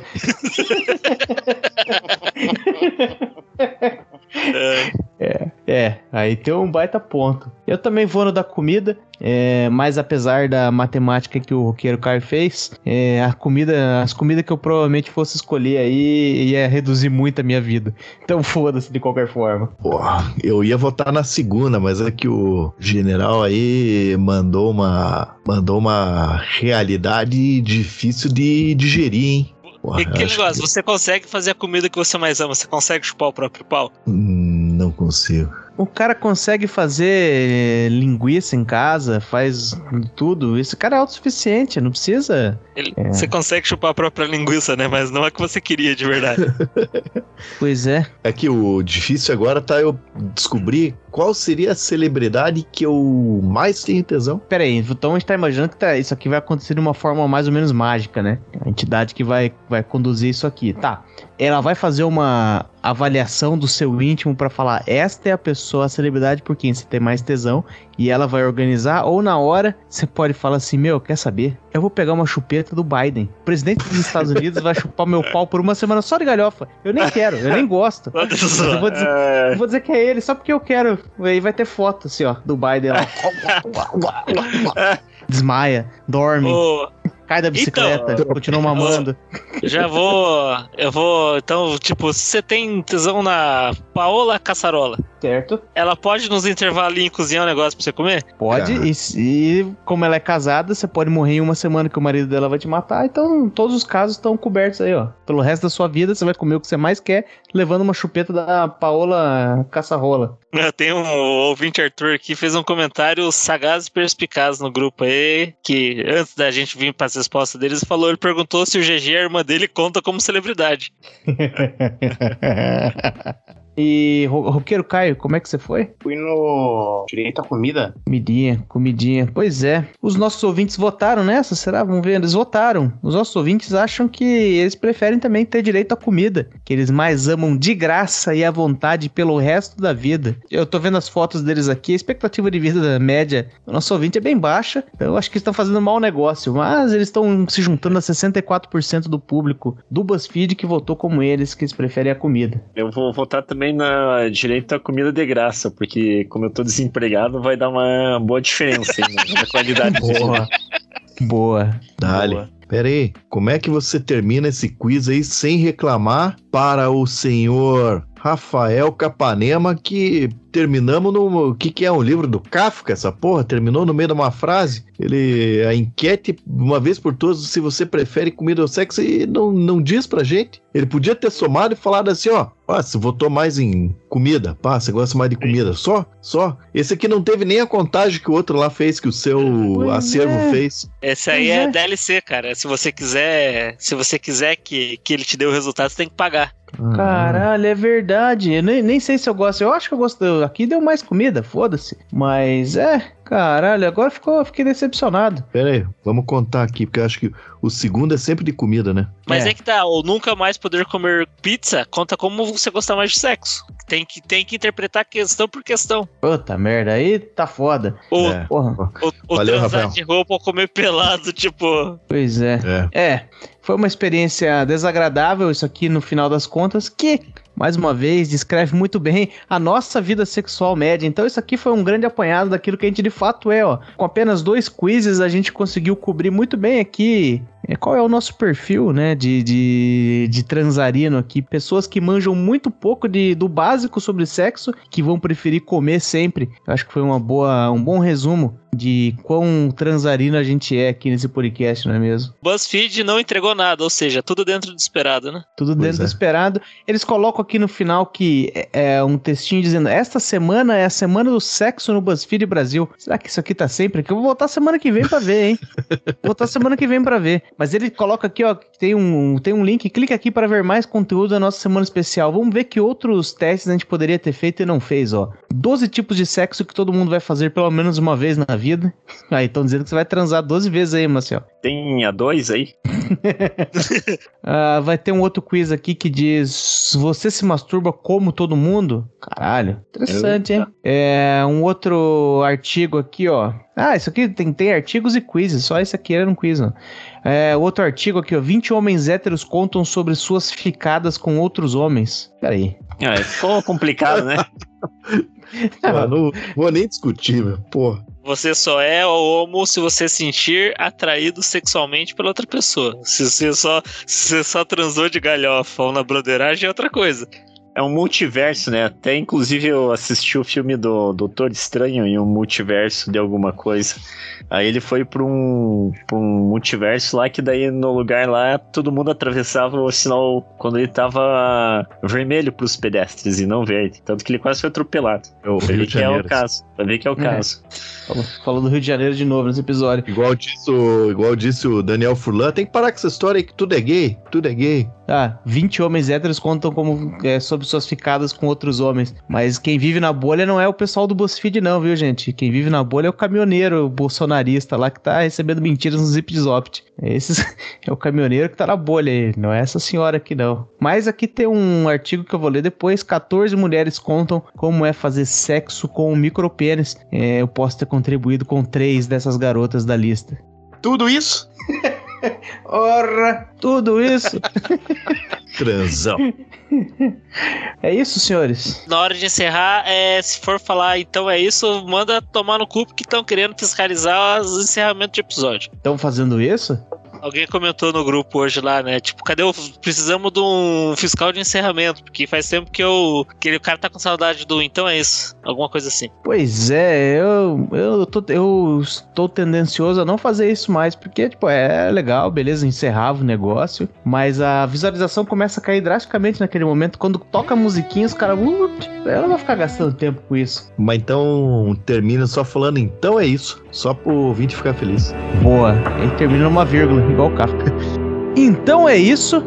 É, É, aí tem um baita ponto. Eu também vou no da comida, é, mas apesar da matemática que o roqueiro Caio fez, é, a comida, as comidas que eu provavelmente fosse escolher aí ia reduzir muito a minha vida. Então [laughs] foda-se de qualquer forma. Porra, eu ia votar na segunda, mas é que o general aí mandou uma mandou uma realidade difícil de digerir, hein? Porra, e aquele acho negócio, que- você consegue fazer a comida que você mais ama, você consegue chupar o próprio pau? Hum, não consigo. O cara consegue fazer é, linguiça em casa, faz tudo. Esse cara é autossuficiente, não precisa. Ele- É. Você consegue chupar a própria linguiça, né? Mas não é que você queria de verdade. [laughs] Pois é. É que o difícil agora tá eu descobrir qual seria a celebridade que eu mais tenho tesão. Pera aí, então a gente tá imaginando que tá- isso aqui vai acontecer de uma forma mais ou menos mágica, né? A entidade que vai, vai conduzir isso aqui. Tá. Ela vai fazer uma avaliação do seu íntimo pra falar: esta é a pessoa, a celebridade por quem você tem mais tesão. E ela vai organizar, ou na hora você pode falar assim: Meu, quer saber? Eu vou pegar uma chupeta do Biden. O presidente dos Estados Unidos vai chupar meu pau por uma semana só de galhofa. Eu nem quero, eu nem gosto. Pode Eu vou dizer, eu vou dizer que é ele só porque eu quero. Aí vai ter foto, assim, ó, do Biden lá. [laughs] Desmaia, dorme, Ô, cai da bicicleta, continua mamando. já vou. Eu vou. Então, tipo, se você tem tesão na Paola Caçarola, Certo. Ela pode nos intervalinhos cozinhar um negócio pra você comer? Pode, e, e como ela é casada, você pode morrer em uma semana que o marido dela vai te matar. Então, todos os casos estão cobertos aí, ó. Pelo resto da sua vida, você vai comer o que você mais quer, levando uma chupeta da Paola Caçarrola. [laughs] Tem um ouvinte Arthur aqui, fez um comentário sagaz e perspicaz no grupo aí, que antes da gente vir para as respostas deles, falou, ele perguntou se o GG, a irmã dele, conta como celebridade. [laughs] e, Ro- Roqueiro Caio, como é que você foi? Fui no Direito à Comida. Comidinha, comidinha. Pois é. Os nossos ouvintes votaram nessa, será? Vamos ver. Eles votaram. Os nossos ouvintes acham que eles preferem também ter direito à comida, que eles mais amam de graça e à vontade pelo resto da vida. Eu tô vendo as fotos deles aqui, a expectativa de vida da média do nosso ouvinte é bem baixa, então eu acho que eles estão fazendo um mau negócio, mas eles estão se juntando a 64% do público do BuzzFeed que votou como eles, que eles preferem a comida. Eu vou votar também na direito à comida de graça, porque como eu tô desempregado, vai dar uma boa diferença hein, na qualidade de vida. Boa. Boa. Dale. Boa. Pera aí, como é que você termina esse quiz aí sem reclamar para o senhor Rafael Capanema que terminamos no... O que que é um livro do Kafka, essa porra? Terminou no meio de uma frase. Ele... A enquete, uma vez por todas, se você prefere comida ou sexo e não, não diz pra gente. Ele podia ter somado e falado assim, ó, ah, você votou mais em comida, pá, você gosta mais de comida, só, só. Esse aqui não teve nem a contagem que o outro lá fez, que o seu Pois acervo é. fez. Esse aí é, é. DLC, cara. Se você quiser, se você quiser que, que ele te dê o resultado, você tem que pagar. Caralho, é verdade. Eu nem, nem sei se eu gosto. Eu acho que eu gosto. Aqui deu mais comida, foda-se. Mas é, caralho, agora ficou, fiquei decepcionado. Pera aí, vamos contar aqui, porque eu acho que o segundo é sempre de comida, né? Mas É. é. que tá, ou nunca mais poder comer pizza, conta como você gostar mais de sexo. Tem que, tem que interpretar questão por questão. Puta merda, aí tá foda. Ou, É. Porra, ou, ou Valeu, transar Rafael. de roupa ou comer pelado, tipo. pois é. É. É, foi uma experiência desagradável isso aqui no final das contas, que, mais uma vez, descreve muito bem a nossa vida sexual média. Então isso aqui foi um grande apanhado daquilo que a gente de fato é, ó. Com apenas dois quizzes a gente conseguiu cobrir muito bem aqui qual é o nosso perfil, né, de, de, de transarino aqui. Pessoas que manjam muito pouco de, do básico sobre sexo, que vão preferir comer sempre. Eu acho que foi uma boa, um bom resumo de quão transarino a gente é aqui nesse podcast, não é mesmo? BuzzFeed não entregou nada, ou seja, tudo dentro do esperado, né? Tudo Pois dentro do é. esperado. Eles colocam aqui no final que é é um textinho dizendo: Esta semana é a semana do sexo no BuzzFeed Brasil. Será que isso aqui tá sempre aqui? Eu vou voltar semana que vem pra ver, hein? [laughs] vou voltar semana que vem pra ver. Mas ele coloca aqui, ó, tem um, tem um link. Clica aqui para ver mais conteúdo da nossa semana especial. Vamos ver que outros testes a gente poderia ter feito e não fez, ó. 12 tipos de sexo que todo mundo vai fazer pelo menos uma vez na vida. [laughs] Aí, estão dizendo que você vai transar 12 vezes aí, Marcel. Tem a dois aí? [laughs] Ah, vai ter um outro quiz aqui que diz: Você se masturba como todo mundo? Caralho, interessante, hein? É um outro artigo aqui, ó. Ah, isso aqui tem, tem artigos e quizzes, só esse aqui era um quiz, não. É, outro artigo aqui, ó. 20 homens héteros contam sobre suas ficadas com outros homens. Peraí. Ah, ficou complicado, né? [laughs] Pô, não vou nem discutir, meu. Porra. Você só é homo se você sentir atraído sexualmente pela outra pessoa. Se você só, se você só transou de galhofa ou na broderagem é outra coisa. É um multiverso, né? Até inclusive eu assisti o filme do Doutor Estranho em um multiverso de alguma coisa. Aí ele foi pra um, pra um multiverso lá que daí no lugar lá todo mundo atravessava o sinal quando ele tava vermelho pros pedestres e não verde. Tanto que ele quase foi atropelado. É o Rio ver de que é o caso. Pra ver que é o É. caso. Falou, falou do Rio de Janeiro de novo nesse episódio. Igual disse, o, igual disse o Daniel Furlan, tem que parar com essa história aí que tudo é gay, tudo é gay. Ah, 20 homens héteros contam como é, sobre suas ficadas com outros homens. Mas quem vive na bolha não é o pessoal do BuzzFeed, não, viu, gente? Quem vive na bolha é o caminhoneiro bolsonarista lá que tá recebendo mentiras no Zip de Zopt. Esse [laughs] é o caminhoneiro que tá na bolha aí, não é essa senhora aqui, não. Mas aqui tem um artigo que eu vou ler depois: 14 mulheres contam como é fazer sexo com um micropênis. É, eu posso ter contribuído com três dessas garotas da lista. Tudo isso? [laughs] Ora, tudo isso. [laughs] Transão. é isso, senhores. Na hora de encerrar, é, se for falar então é isso, manda tomar no cu que estão querendo fiscalizar os encerramentos de episódio. Estão fazendo isso? Alguém comentou no grupo hoje lá, né? Tipo, cadê o. Precisamos de um fiscal de encerramento, porque faz tempo que eu. que o cara tá com saudade do então é isso. Alguma coisa assim. Pois é, eu, eu, tô, eu estou tendencioso a não fazer isso mais, porque, tipo, é legal, beleza, encerrava o negócio, mas a visualização começa a cair drasticamente naquele momento. Quando toca a musiquinha, os caras. Uh, eu não vou ficar gastando tempo com isso. Mas então termina só falando, então é isso. Só pro ouvinte ficar feliz. Boa. Aí termina numa vírgula, igual o Kafka. Então é isso.